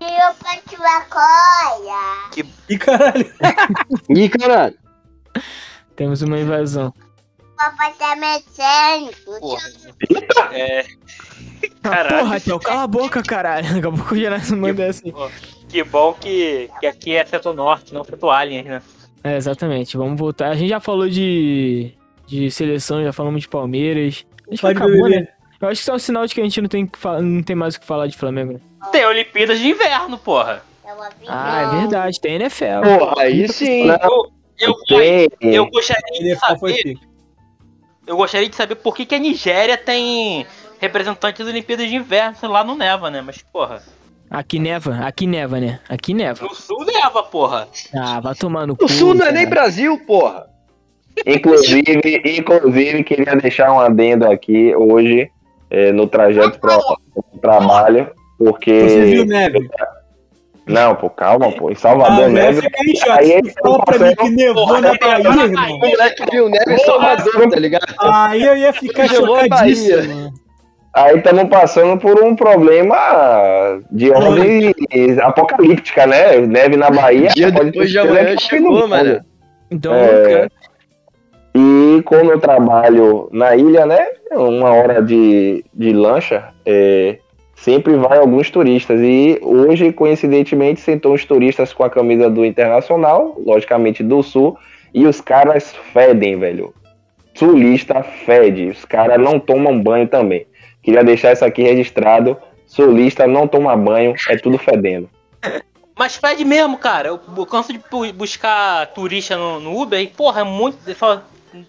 Speaker 8: Eu faço uma coisa.
Speaker 7: E caralho,
Speaker 4: Ih, caralho.
Speaker 3: Temos uma invasão.
Speaker 8: Papai tá mexendo.
Speaker 5: Porra. É.
Speaker 3: Ah,
Speaker 5: Caralho.
Speaker 3: porra, Raquel, cala a boca, caralho. Daqui a pouco o Genásio manda essa aí.
Speaker 5: Que bom que, que aqui é Setor Norte, não Setor Aliens, né?
Speaker 3: É, exatamente. Vamos voltar. A gente já falou de, de seleção, já falamos de Palmeiras. Acho que
Speaker 7: pode
Speaker 3: acabou,
Speaker 7: beber.
Speaker 3: né? Eu acho que isso é um sinal de que a gente não tem, que não tem mais o que falar de Flamengo. né?
Speaker 5: Tem Olimpíadas de Inverno, porra.
Speaker 8: É
Speaker 3: Ah, é verdade. Tem NFL.
Speaker 4: Porra, aí sim.
Speaker 6: Não,
Speaker 5: Eu,
Speaker 6: tem.
Speaker 5: eu gostaria de saber. Eu gostaria de saber por que, que a Nigéria tem representantes das Olimpíadas de Inverno, sei lá, não neva, né? Mas, porra.
Speaker 3: Aqui neva, aqui neva, né? Aqui neva.
Speaker 5: No sul leva, porra.
Speaker 3: Ah, vai tomar no cu.
Speaker 4: O Sul não é nem
Speaker 3: cara.
Speaker 4: Brasil, porra.
Speaker 6: Inclusive, inclusive, queria deixar um adendo aqui hoje, eh, no trajeto para o trabalho, porque.
Speaker 7: Você viu neve?
Speaker 6: Não, pô, calma, pô. Em Salvador,
Speaker 7: Ah,
Speaker 6: neve.
Speaker 7: você quer em
Speaker 6: Aí
Speaker 7: Você fala pra mim que nevou
Speaker 5: Porra,
Speaker 7: na Bahia,
Speaker 5: na
Speaker 7: irmão.
Speaker 4: O moleque viu neve em Salvador, tá ligado?
Speaker 7: Aí eu ia ficar chocadíssimo.
Speaker 6: Aí estamos passando por um problema de ordem apocalíptica, né? Neve na Bahia.
Speaker 4: Dia
Speaker 6: pode
Speaker 4: depois de amanhã chegou, mano.
Speaker 3: Então,
Speaker 6: É.
Speaker 3: cara,
Speaker 6: E como eu trabalho na ilha, né? Uma hora de, de lancha, é, sempre vai alguns turistas. E hoje, coincidentemente, sentou uns turistas com a camisa do Internacional, logicamente do Sul, e os caras fedem, velho. Sulista fede. Os caras não tomam banho também. Queria deixar isso aqui registrado. Sulista não toma banho, é tudo fedendo.
Speaker 5: Mas fede mesmo, cara. Eu, eu canso de bu- buscar turista no, no Uber e, porra, é muito. falo,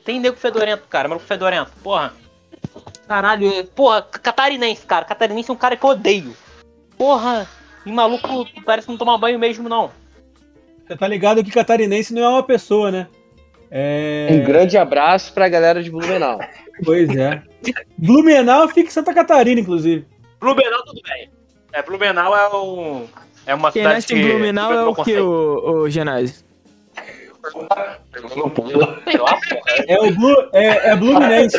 Speaker 5: tem nego fedorento, cara. Maluco fedorento. Porra. Caralho, é- porra, catarinense, cara. Catarinense é um cara que eu odeio. Porra, e maluco parece não toma banho mesmo, não.
Speaker 7: Você tá ligado que catarinense não é uma pessoa, né? É.
Speaker 4: Um grande abraço pra galera de Blumenau.
Speaker 7: Pois é. Blumenau fica em Santa Catarina, inclusive.
Speaker 5: Blumenau, tudo bem. É, Blumenau é um. É uma
Speaker 3: quem
Speaker 5: cidade
Speaker 3: nasce em
Speaker 5: que-
Speaker 3: Blumenau
Speaker 5: que
Speaker 3: é o que, o, o Genásio?
Speaker 7: É o Blu, é, é Bluminense.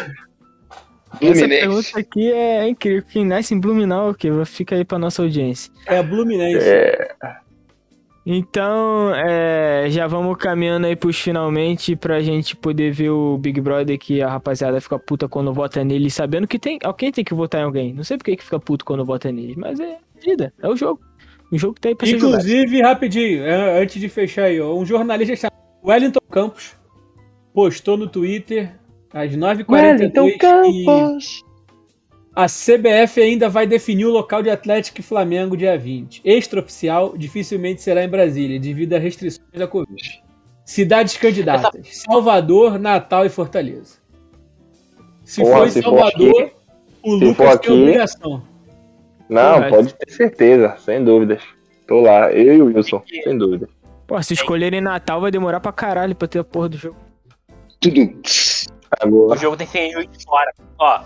Speaker 3: Essa pergunta aqui é incrível. Quem nasce em Blumenau é o quê? Fica aí pra nossa audiência.
Speaker 7: É Bluminense.
Speaker 3: Então, é, já vamos caminhando aí pros finalmente pra gente poder ver o Big Brother que a rapaziada fica puta quando vota nele, sabendo que tem alguém tem que votar em alguém. Não sei por que que fica puto quando vota nele, mas é vida, é o jogo. O jogo tá aí pra ser.
Speaker 7: Inclusive, rapidinho, é, antes de fechar aí, ó, um jornalista chamado Wellington Campos postou no Twitter às 9h42 que a CBF ainda vai definir o local de Atlético e Flamengo dia 20. Extraoficial dificilmente será em Brasília, devido às restrições da Covid. Cidades candidatas: Salvador, Natal e Fortaleza. Se
Speaker 6: Porra,
Speaker 7: for em
Speaker 6: se for
Speaker 7: Salvador,
Speaker 6: aqui-
Speaker 7: o Lucas
Speaker 6: for
Speaker 7: tem
Speaker 6: aqui-
Speaker 7: obrigação.
Speaker 6: Não,
Speaker 3: Correto.
Speaker 6: pode ter certeza, sem dúvidas. Tô lá, eu e o Wilson, sem dúvida.
Speaker 3: Pô, se escolherem Natal vai demorar pra caralho pra ter a porra do jogo.
Speaker 4: Tudo.
Speaker 5: O
Speaker 6: Agora,
Speaker 5: jogo tem 100 juiz de fora. Ó,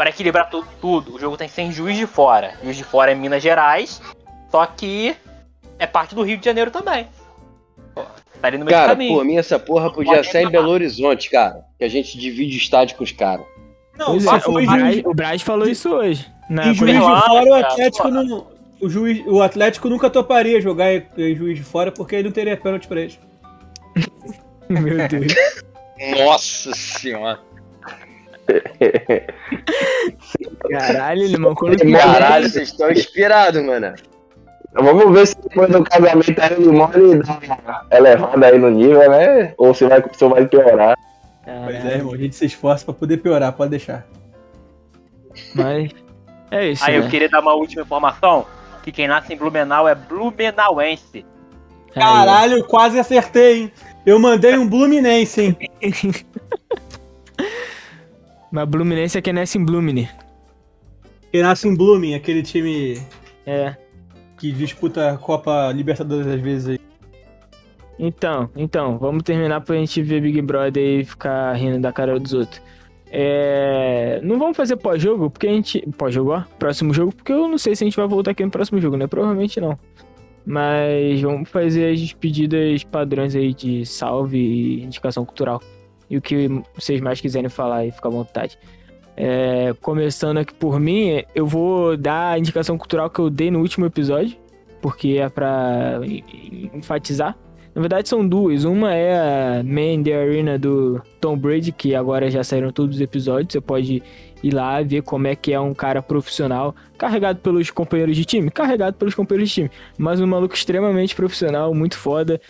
Speaker 5: para equilibrar tudo, tudo, o jogo tem 100 juiz de fora. Juiz de fora é Minas Gerais, só que é parte do Rio de Janeiro também. Pô, tá ali no meio do
Speaker 4: Cara,
Speaker 5: caminho.
Speaker 4: por mim essa porra podia ser em Belo Horizonte, cara. Que a gente divide o estádio com os caras.
Speaker 7: Não,
Speaker 3: é, o Braz,
Speaker 7: juiz,
Speaker 3: o Braz falou isso hoje. Na
Speaker 7: em juiz de fora, o
Speaker 5: cara,
Speaker 7: Atlético
Speaker 5: porra.
Speaker 7: não. O, juiz, o Atlético nunca toparia jogar em, em juiz de fora porque ele não teria pênalti pra eles.
Speaker 3: Meu Deus.
Speaker 4: Nossa senhora.
Speaker 3: Caralho, irmão. Quando
Speaker 4: Caralho, vocês estão inspirados, mano.
Speaker 6: vamos ver se depois do casamento aí o limão ele dá uma elevada aí no nível, né? Ou se vai, se vai piorar.
Speaker 7: Pois é, irmão, a gente se esforça pra poder piorar, pode deixar.
Speaker 3: Mas é isso,
Speaker 5: Aí
Speaker 3: né?
Speaker 5: eu queria dar uma última informação: que quem nasce em Blumenau é Blumenauense.
Speaker 7: Caralho, quase acertei, hein? Eu mandei um Bluminense, hein?
Speaker 3: Mas Bluminense é quem nasce em Blumine.
Speaker 7: Que nasce em Blooming, aquele time
Speaker 3: É.
Speaker 7: que disputa a Copa Libertadores às vezes aí.
Speaker 3: Então, então, vamos terminar pra gente ver Big Brother e ficar rindo da cara dos outros. É... Não vamos fazer pós-jogo, porque a gente. Pós-jogo, ó. Próximo jogo, porque eu não sei se a gente vai voltar aqui no próximo jogo, né? Provavelmente não. Mas vamos fazer as despedidas padrões aí de salve e indicação cultural. E o que vocês mais quiserem falar aí, fica à vontade. É, começando aqui por mim, eu vou dar a indicação cultural que eu dei no último episódio, porque é en- enfatizar. Na verdade, são duas. Uma é a Man the Arena do Tom Brady, que agora já saíram todos os episódios. Você pode ir lá ver como é que é um cara profissional, carregado pelos companheiros de time, carregado pelos companheiros de time, mas um maluco extremamente profissional, muito foda.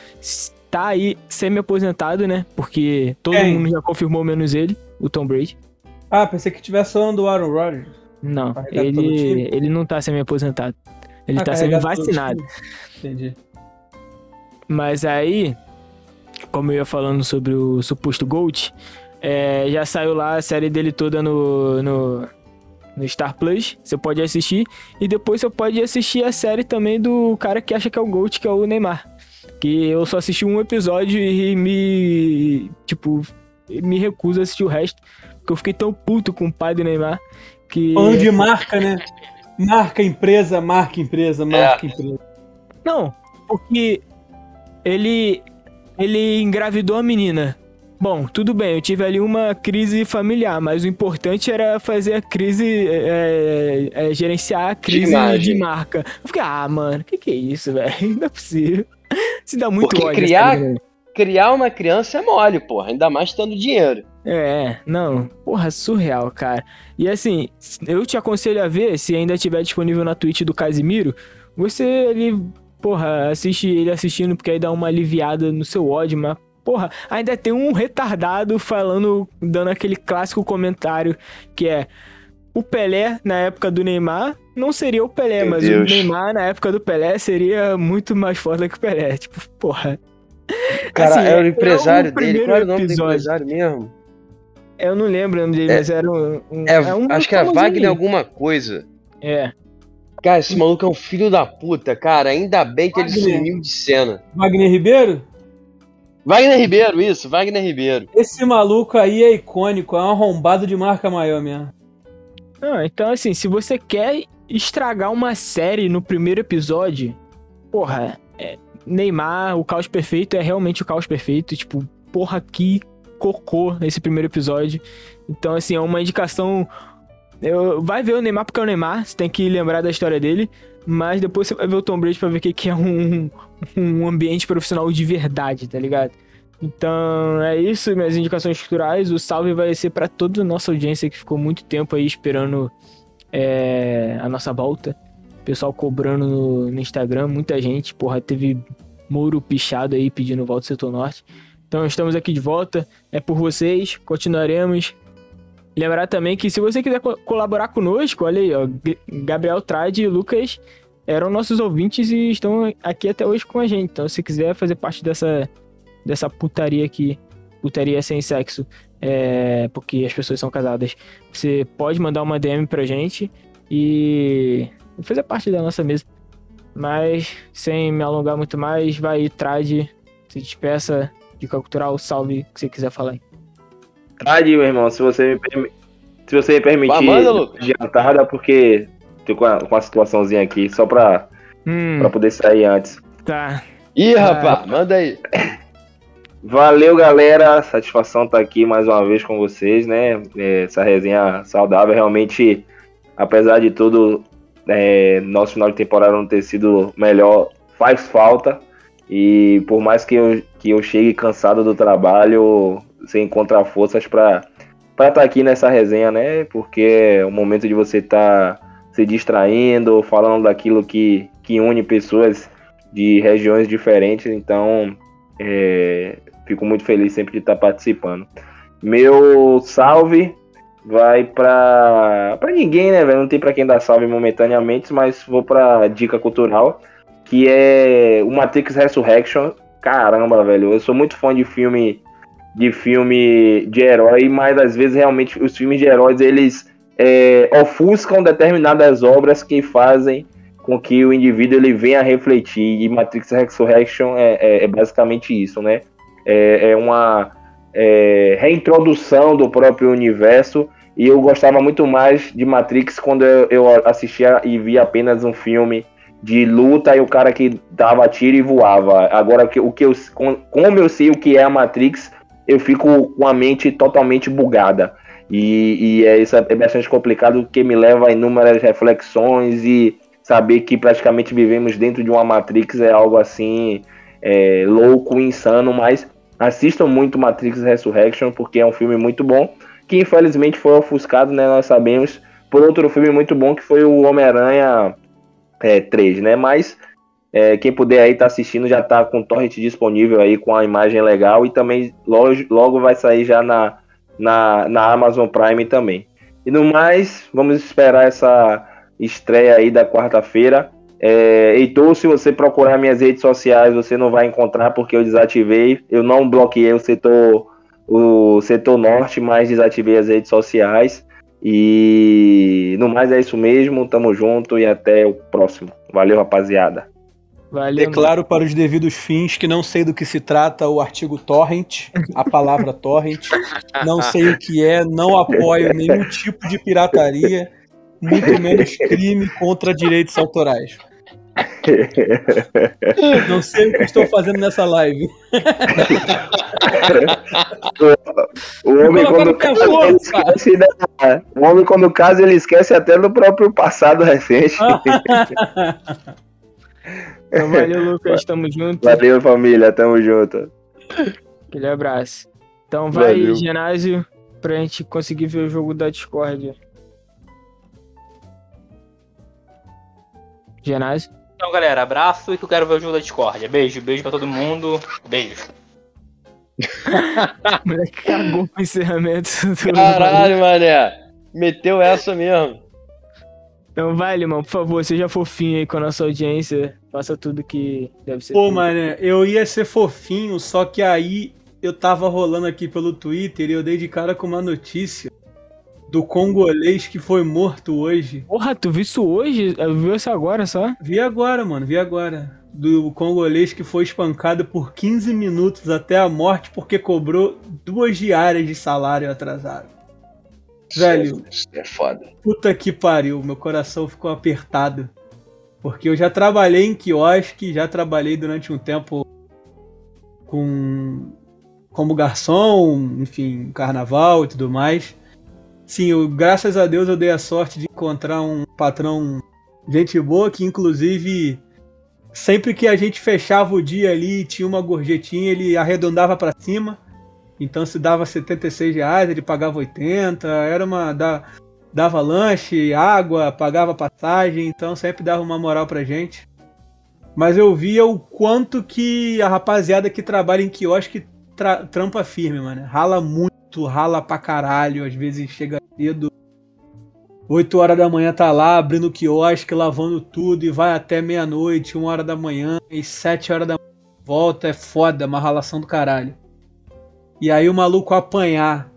Speaker 3: Tá aí semi-aposentado, né? Porque todo
Speaker 7: Quem?
Speaker 3: mundo já confirmou, menos ele, o Tom Brady.
Speaker 7: Ah, pensei que tivesse falando do Aaron Rodgers.
Speaker 3: Não, ele, ele não tá semi-aposentado. Ele
Speaker 7: Ah,
Speaker 3: tá semi-vacinado.
Speaker 7: time. Entendi.
Speaker 3: Mas aí, como eu ia falando sobre o suposto Gold, é, já saiu lá a série dele toda no, no, no Star Plus, você pode assistir. E depois você pode assistir a série também do cara que acha que é o GOAT, que é o Neymar. Que eu só assisti um episódio e me. Tipo, me recuso a assistir o resto. Porque eu fiquei tão puto com o pai do Neymar. Que.
Speaker 7: Falando de marca, né? Marca empresa, marca empresa, marca empresa.
Speaker 3: Não, porque ele ele engravidou a menina. Bom, tudo bem, eu tive ali uma crise familiar, mas o importante era fazer a crise, é, é, gerenciar a crise
Speaker 4: imagem.
Speaker 3: de marca. Eu fiquei, ah, mano, que que é isso, velho? Não é possível. Se dá muito
Speaker 4: Porque
Speaker 3: ódio.
Speaker 4: criar-. Criar uma criança é mole, porra. Ainda mais tendo dinheiro.
Speaker 3: É, não, porra, surreal, cara. E assim, eu te aconselho a ver, se ainda tiver disponível na Twitch do Casimiro, você ali, porra, assiste ele assistindo, porque aí dá uma aliviada no seu ódio, mas, porra, ainda tem um retardado falando, dando aquele clássico comentário que é. O Pelé, na época do Neymar, não seria o Pelé,
Speaker 4: Meu
Speaker 3: mas
Speaker 4: Deus.
Speaker 3: o Neymar, na época do Pelé, seria muito mais foda que o Pelé. Tipo, porra.
Speaker 4: Cara,
Speaker 3: Assim,
Speaker 4: é o
Speaker 3: é
Speaker 4: empresário
Speaker 3: o
Speaker 4: dele.
Speaker 3: primeiro
Speaker 4: Qual era o nome
Speaker 3: episódio.
Speaker 4: do empresário mesmo?
Speaker 3: Eu não lembro o nome dele,
Speaker 4: É-
Speaker 3: mas era um. um-
Speaker 4: É,
Speaker 3: um
Speaker 4: acho que é
Speaker 3: famosinho.
Speaker 4: Wagner alguma coisa.
Speaker 3: É.
Speaker 4: Cara, esse maluco é um filho da puta, cara. Ainda bem que ele
Speaker 7: Wagner.
Speaker 4: sumiu de cena.
Speaker 7: Wagner Ribeiro?
Speaker 4: Wagner Ribeiro, isso, Wagner Ribeiro.
Speaker 7: Esse maluco aí é icônico, é um arrombado de marca maior mesmo.
Speaker 3: Não, então assim, se você quer estragar uma série no primeiro episódio, porra, é, Neymar, o caos perfeito é realmente o caos perfeito, tipo, porra, que cocô nesse primeiro episódio. Então, assim, é uma indicação. Eu, vai ver o Neymar porque é o Neymar, você tem que lembrar da história dele, mas depois você vai ver o Tom Brady pra ver o que, que é um, um ambiente profissional de verdade, tá ligado? Então é isso, minhas indicações culturais. O salve vai ser pra toda a nossa audiência que ficou muito tempo aí esperando é, a nossa volta. Pessoal cobrando no, no Instagram, muita gente, porra, teve Mouro pichado aí pedindo volta ao setor norte. Então estamos aqui de volta, é por vocês, continuaremos. Lembrar também que se você quiser co- colaborar conosco, olha aí, ó, Gabriel Trade e Lucas eram nossos ouvintes e estão aqui até hoje com a gente. Então se quiser fazer parte dessa, dessa putaria aqui, putaria sem sexo, é, porque as pessoas são casadas, você pode mandar uma DM pra gente e fazer parte da nossa mesa. Mas, sem me alongar muito mais, vai Trade, se despeça, dica cultural, salve, o que você quiser falar aí.
Speaker 6: Trade, meu irmão, se você me, permi- se você me permitir
Speaker 4: Vai, manda,
Speaker 6: adiantada, porque tô com uma, com uma situaçãozinha aqui, só pra,
Speaker 3: Hum,
Speaker 6: pra poder sair antes.
Speaker 3: tá.
Speaker 4: Ih,
Speaker 3: Ah.
Speaker 4: rapaz, manda aí.
Speaker 6: Valeu, galera. Satisfação estar aqui mais uma vez com vocês, né? É, Essa resenha saudável. Realmente, apesar de tudo, é, nosso final de temporada não ter sido melhor, faz falta. E por mais que eu, que eu chegue cansado do trabalho, você encontra forças para estar aqui nessa resenha, né? Porque é o momento de você estar se distraindo, falando daquilo que, que une pessoas de regiões diferentes. Então, é, fico muito feliz sempre de estar participando. Meu salve vai pra para ninguém, né, velho? Não tem pra quem dar salve momentaneamente, mas vou pra dica cultural, que é o Matrix Resurrection. Caramba, velho, eu sou muito fã de filme de filme de herói, mas às vezes realmente os filmes de heróis eles é, ofuscam determinadas obras que fazem com que o indivíduo ele venha a refletir. E Matrix Resurrection é, é- é basicamente isso, né? É, é uma é, reintrodução do próprio universo. E eu gostava muito mais de Matrix quando eu, eu assistia e via apenas um filme de luta e o cara que dava tiro e voava. Agora, o que- que eu, com- como eu sei o que é a Matrix, eu fico com a mente totalmente bugada. E, e é, isso é bastante complicado, porque me leva a inúmeras reflexões e saber que praticamente vivemos dentro de uma Matrix é algo assim é, louco, insano, mas assistam muito Matrix Resurrection, porque é um filme muito bom, que infelizmente foi ofuscado, né, nós sabemos, por outro filme muito bom que foi o Homem-Aranha é, 3, né, mas é, quem puder aí tá assistindo já tá com o torrent disponível aí com a imagem legal e também logo, logo vai sair já na, na, na Amazon Prime também. E no mais, vamos esperar essa estreia aí da quarta-feira. É, Heitor, se você procurar minhas redes sociais, você não vai encontrar porque eu desativei. Eu não bloqueei o setor, o setor norte, mas desativei as redes sociais. E no mais é isso mesmo, tamo junto e até o próximo. Valeu, rapaziada.
Speaker 3: Valeu.
Speaker 7: Declaro para os devidos fins que não sei do que se trata o artigo torrent, a palavra torrent. Não sei o que é, não apoio nenhum tipo de pirataria, muito menos crime contra direitos autorais. Não sei o que estou fazendo nessa live.
Speaker 6: O homem,
Speaker 7: Colocaram
Speaker 6: quando casa,
Speaker 7: fora,
Speaker 6: ele esquece da- o homem, quando casa, ele esquece até do próprio passado recente.
Speaker 3: Então, valeu, Lucas. Tamo junto.
Speaker 6: Valeu, família. Tamo junto.
Speaker 3: Aquele abraço. Então vai,
Speaker 6: Valeu.
Speaker 3: ginásio, pra gente conseguir ver o jogo da Discord. Ginásio.
Speaker 5: Então, galera, abraço e que eu quero ver o jogo da Discord. Beijo, beijo pra todo mundo. Beijo.
Speaker 3: Moleque cagou o encerramento. do-
Speaker 4: Caralho, mané. Meteu essa mesmo.
Speaker 3: Então vai, irmão, por favor, seja fofinho aí com a nossa audiência. Faça tudo que deve ser.
Speaker 7: Pô,
Speaker 3: feito.
Speaker 7: mano, eu ia ser fofinho, só que aí eu tava rolando aqui pelo Twitter e eu dei de cara com uma notícia do congolês que foi morto hoje.
Speaker 3: Porra, tu viu isso hoje? Eu vi isso agora só?
Speaker 7: Vi agora, mano, vi agora. Do congolês que foi espancado por 15 minutos até a morte porque cobrou duas diárias de salário atrasado. Velho,
Speaker 4: Isso é foda.
Speaker 7: puta que pariu, meu coração ficou apertado. Porque eu já trabalhei em quiosque, já trabalhei durante um tempo com como garçom, enfim, carnaval e tudo mais. Sim, eu, graças a Deus eu dei a sorte de encontrar um patrão gente boa que inclusive sempre que a gente fechava o dia ali tinha uma gorjetinha, ele arredondava pra cima. Então se dava 76 reais, ele pagava 80, era uma da, dava lanche, água, pagava passagem, então sempre dava uma moral pra gente. Mas eu via o quanto que a rapaziada que trabalha em quiosque tra- trampa firme, mano. Rala muito, rala pra caralho, às vezes chega cedo. 8 horas da manhã tá lá abrindo quiosque, lavando tudo e vai até meia-noite, 1 hora da manhã e 7 horas da manhã volta, é foda, uma ralação do caralho. E aí o maluco apanhar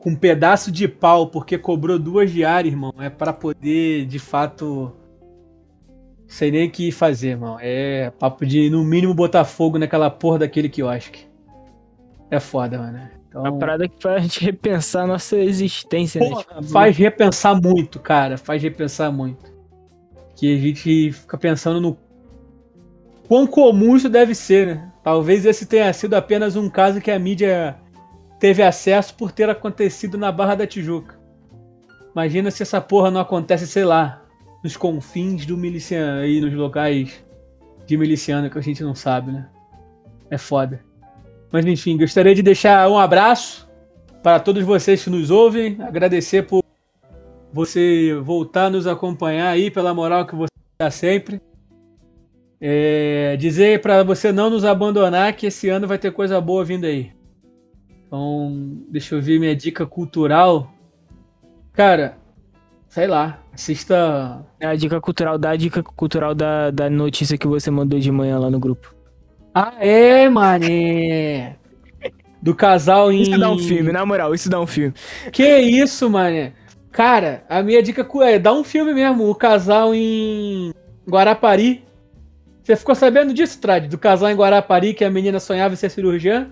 Speaker 7: com um pedaço de pau porque cobrou duas diárias, irmão, é pra poder, de fato, sei nem o que fazer, irmão. É papo de, no mínimo, botar fogo naquela porra daquele quiosque. É foda, mano. Então,
Speaker 3: Uma parada que faz a gente repensar a nossa existência, né? Tipo,
Speaker 7: faz repensar muito, cara. Faz repensar muito. Que a gente fica pensando no quão comum isso deve ser, né? Talvez esse tenha sido apenas um caso que a mídia teve acesso por ter acontecido na Barra da Tijuca. Imagina se essa porra não acontece, sei lá, nos confins do miliciano, aí nos locais de miliciano que a gente não sabe, né? É foda. Mas enfim, gostaria de deixar um abraço para todos vocês que nos ouvem, agradecer por você voltar a nos acompanhar aí, pela moral que você dá sempre. É, dizer para você não nos abandonar que esse ano vai ter coisa boa vindo aí. Então, deixa eu ver minha dica cultural. Cara, sei lá, assista.
Speaker 3: É a dica cultural, dá a dica cultural da, da notícia que você mandou de manhã lá no grupo.
Speaker 7: Ah, é, mané! Do casal em.
Speaker 3: Isso dá um filme, na moral, isso dá um filme.
Speaker 7: Que isso, mané? Cara, a minha dica é dá um filme mesmo, o casal em Guarapari. Você ficou sabendo disso, Trad? Do casal em Guarapari que a menina sonhava em ser cirurgiã?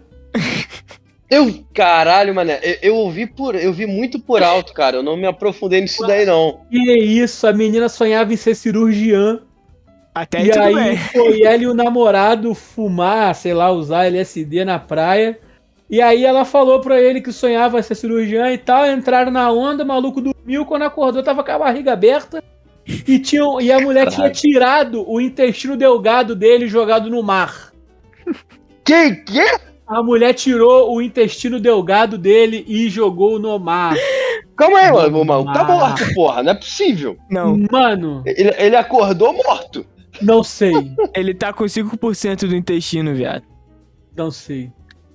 Speaker 4: Eu, caralho, mané, eu, eu ouvi por, eu vi muito por alto, cara. Eu não me aprofundei nisso daí, não.
Speaker 7: Que isso, a menina sonhava em ser cirurgiã.
Speaker 3: Até
Speaker 7: e
Speaker 3: aí bem.
Speaker 7: foi ela e o namorado fumar, sei lá, usar LSD na praia. E aí ela falou pra ele que sonhava ser cirurgiã e tal, entraram na onda, o maluco dormiu, quando acordou tava com a barriga aberta. E, tinham, e a mulher tinha tirado o intestino delgado dele e jogado no mar.
Speaker 4: Que, que?
Speaker 7: A mulher tirou o intestino delgado dele e jogou no mar.
Speaker 4: Calma aí, mano, o maluco tá morto, porra, não é possível.
Speaker 3: Não,
Speaker 7: Mano,
Speaker 4: Ele, ele acordou morto.
Speaker 7: Não sei.
Speaker 3: ele tá com 5% do intestino, viado.
Speaker 7: Não sei.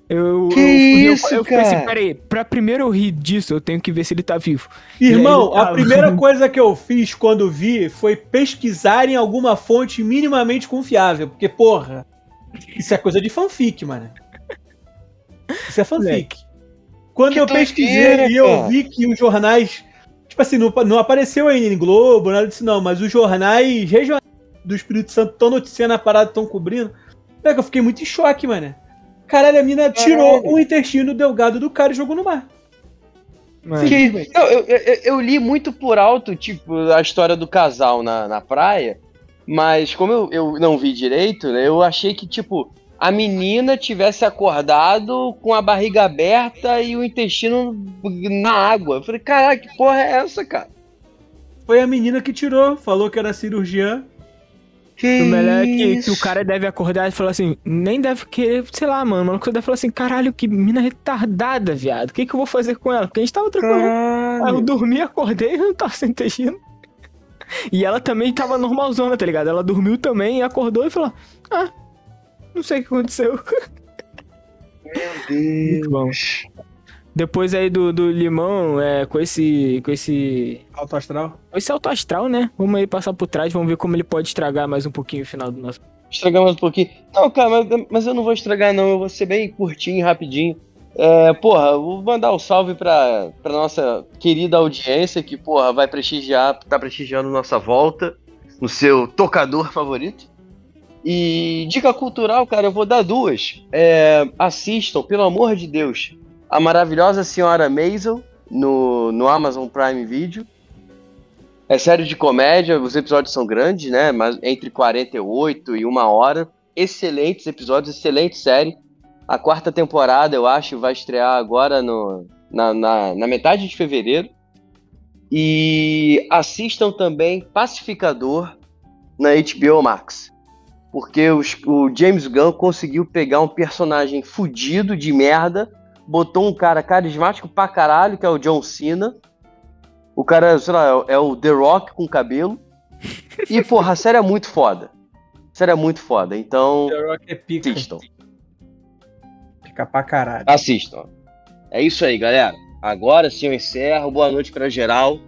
Speaker 3: Eu,
Speaker 4: Que
Speaker 3: eu,
Speaker 4: isso,
Speaker 3: eu, eu pensei,
Speaker 4: cara?
Speaker 3: peraí, pra primeiro eu rir disso, eu tenho que ver se ele tá vivo.
Speaker 7: Irmão,
Speaker 3: aí,
Speaker 7: a
Speaker 3: tá-
Speaker 7: primeira coisa que eu fiz quando vi foi pesquisar em alguma fonte minimamente confiável. Porque, porra, isso é coisa de fanfic, mano. Isso é fanfic. Quando
Speaker 4: Que
Speaker 7: eu pesquisei e eu vi que os jornais tipo assim, não, não apareceu ainda em Globo, nada disso não, mas os jornais regionais do Espírito Santo estão noticiando a parada, estão cobrindo. É que eu fiquei muito em choque, mano. Caralho, a mina tirou o intestino delgado do cara e jogou no mar.
Speaker 4: Que- eu, eu- eu- eu li muito por alto, tipo, a história do casal na, na praia, mas como eu, eu não vi direito, né, eu achei que, tipo, a menina tivesse acordado com a barriga aberta e o intestino na água. Eu falei, caralho, que porra é essa, cara?
Speaker 7: Foi a menina que tirou, falou que era cirurgiã.
Speaker 4: Que
Speaker 3: O melhor é que, que
Speaker 4: isso?
Speaker 3: o cara deve acordar e falar assim, nem deve querer, sei lá, mano, mano, deve falar assim, caralho, que mina retardada, viado. O que, que eu vou fazer com ela? Porque a gente tava tranquilo. Aí eu dormi, acordei e não tava sem intestino. E ela também tava normalzona, tá ligado? Ela dormiu também, acordou e falou, ah, não sei o que aconteceu. Muito bom. Depois aí do, do limão, é, com esse. com esse.
Speaker 7: Alto astral.
Speaker 3: com esse alto astral, né? Vamos aí passar por trás, vamos ver como ele pode estragar mais um pouquinho o final do nosso.
Speaker 4: Estragar mais um pouquinho. Não, cara, mas, mas eu não vou estragar, não. Eu vou ser bem curtinho rapidinho. É, porra, vou mandar um salve pra, pra nossa querida audiência que, porra, vai prestigiar, tá prestigiando nossa volta no seu tocador favorito. E dica cultural, cara, eu vou dar duas. É, assistam, pelo amor de Deus, a maravilhosa Senhora Maisel no, no Amazon Prime Video. É série de comédia, os episódios são grandes, né? Mas entre 48 e uma hora. Excelentes episódios, excelente série. A quarta temporada, eu acho, vai estrear agora no, na, na, na metade de fevereiro. E assistam também Pacificador na HBO Max. Porque os- o James Gunn conseguiu pegar um personagem fudido de merda, botou um cara carismático pra caralho, que é o John Cena. O cara, sei lá, é o- é o The Rock com cabelo. E, porra, a série é muito foda. A série é muito foda. Então,
Speaker 7: The Rock é pica.
Speaker 4: assistam.
Speaker 7: Pica pra caralho.
Speaker 4: Assistam. É isso aí, galera. Agora sim eu encerro. Boa noite pra geral.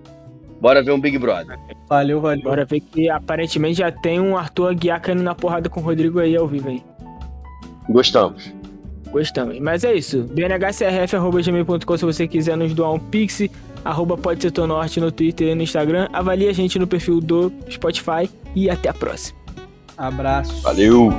Speaker 4: Bora ver um Big Brother.
Speaker 7: Valeu, valeu.
Speaker 3: Bora ver que aparentemente já tem um Arthur Aguiar caindo na porrada com o Rodrigo aí ao vivo, hein?
Speaker 4: Gostamos.
Speaker 3: Gostamos. Mas é isso. bnhcrf.gmail.com se você quiser nos doar um pix. Arroba pode ser norte no Twitter e no Instagram. Avalie a gente no perfil do Spotify. E até a próxima.
Speaker 7: Abraço.
Speaker 4: Valeu.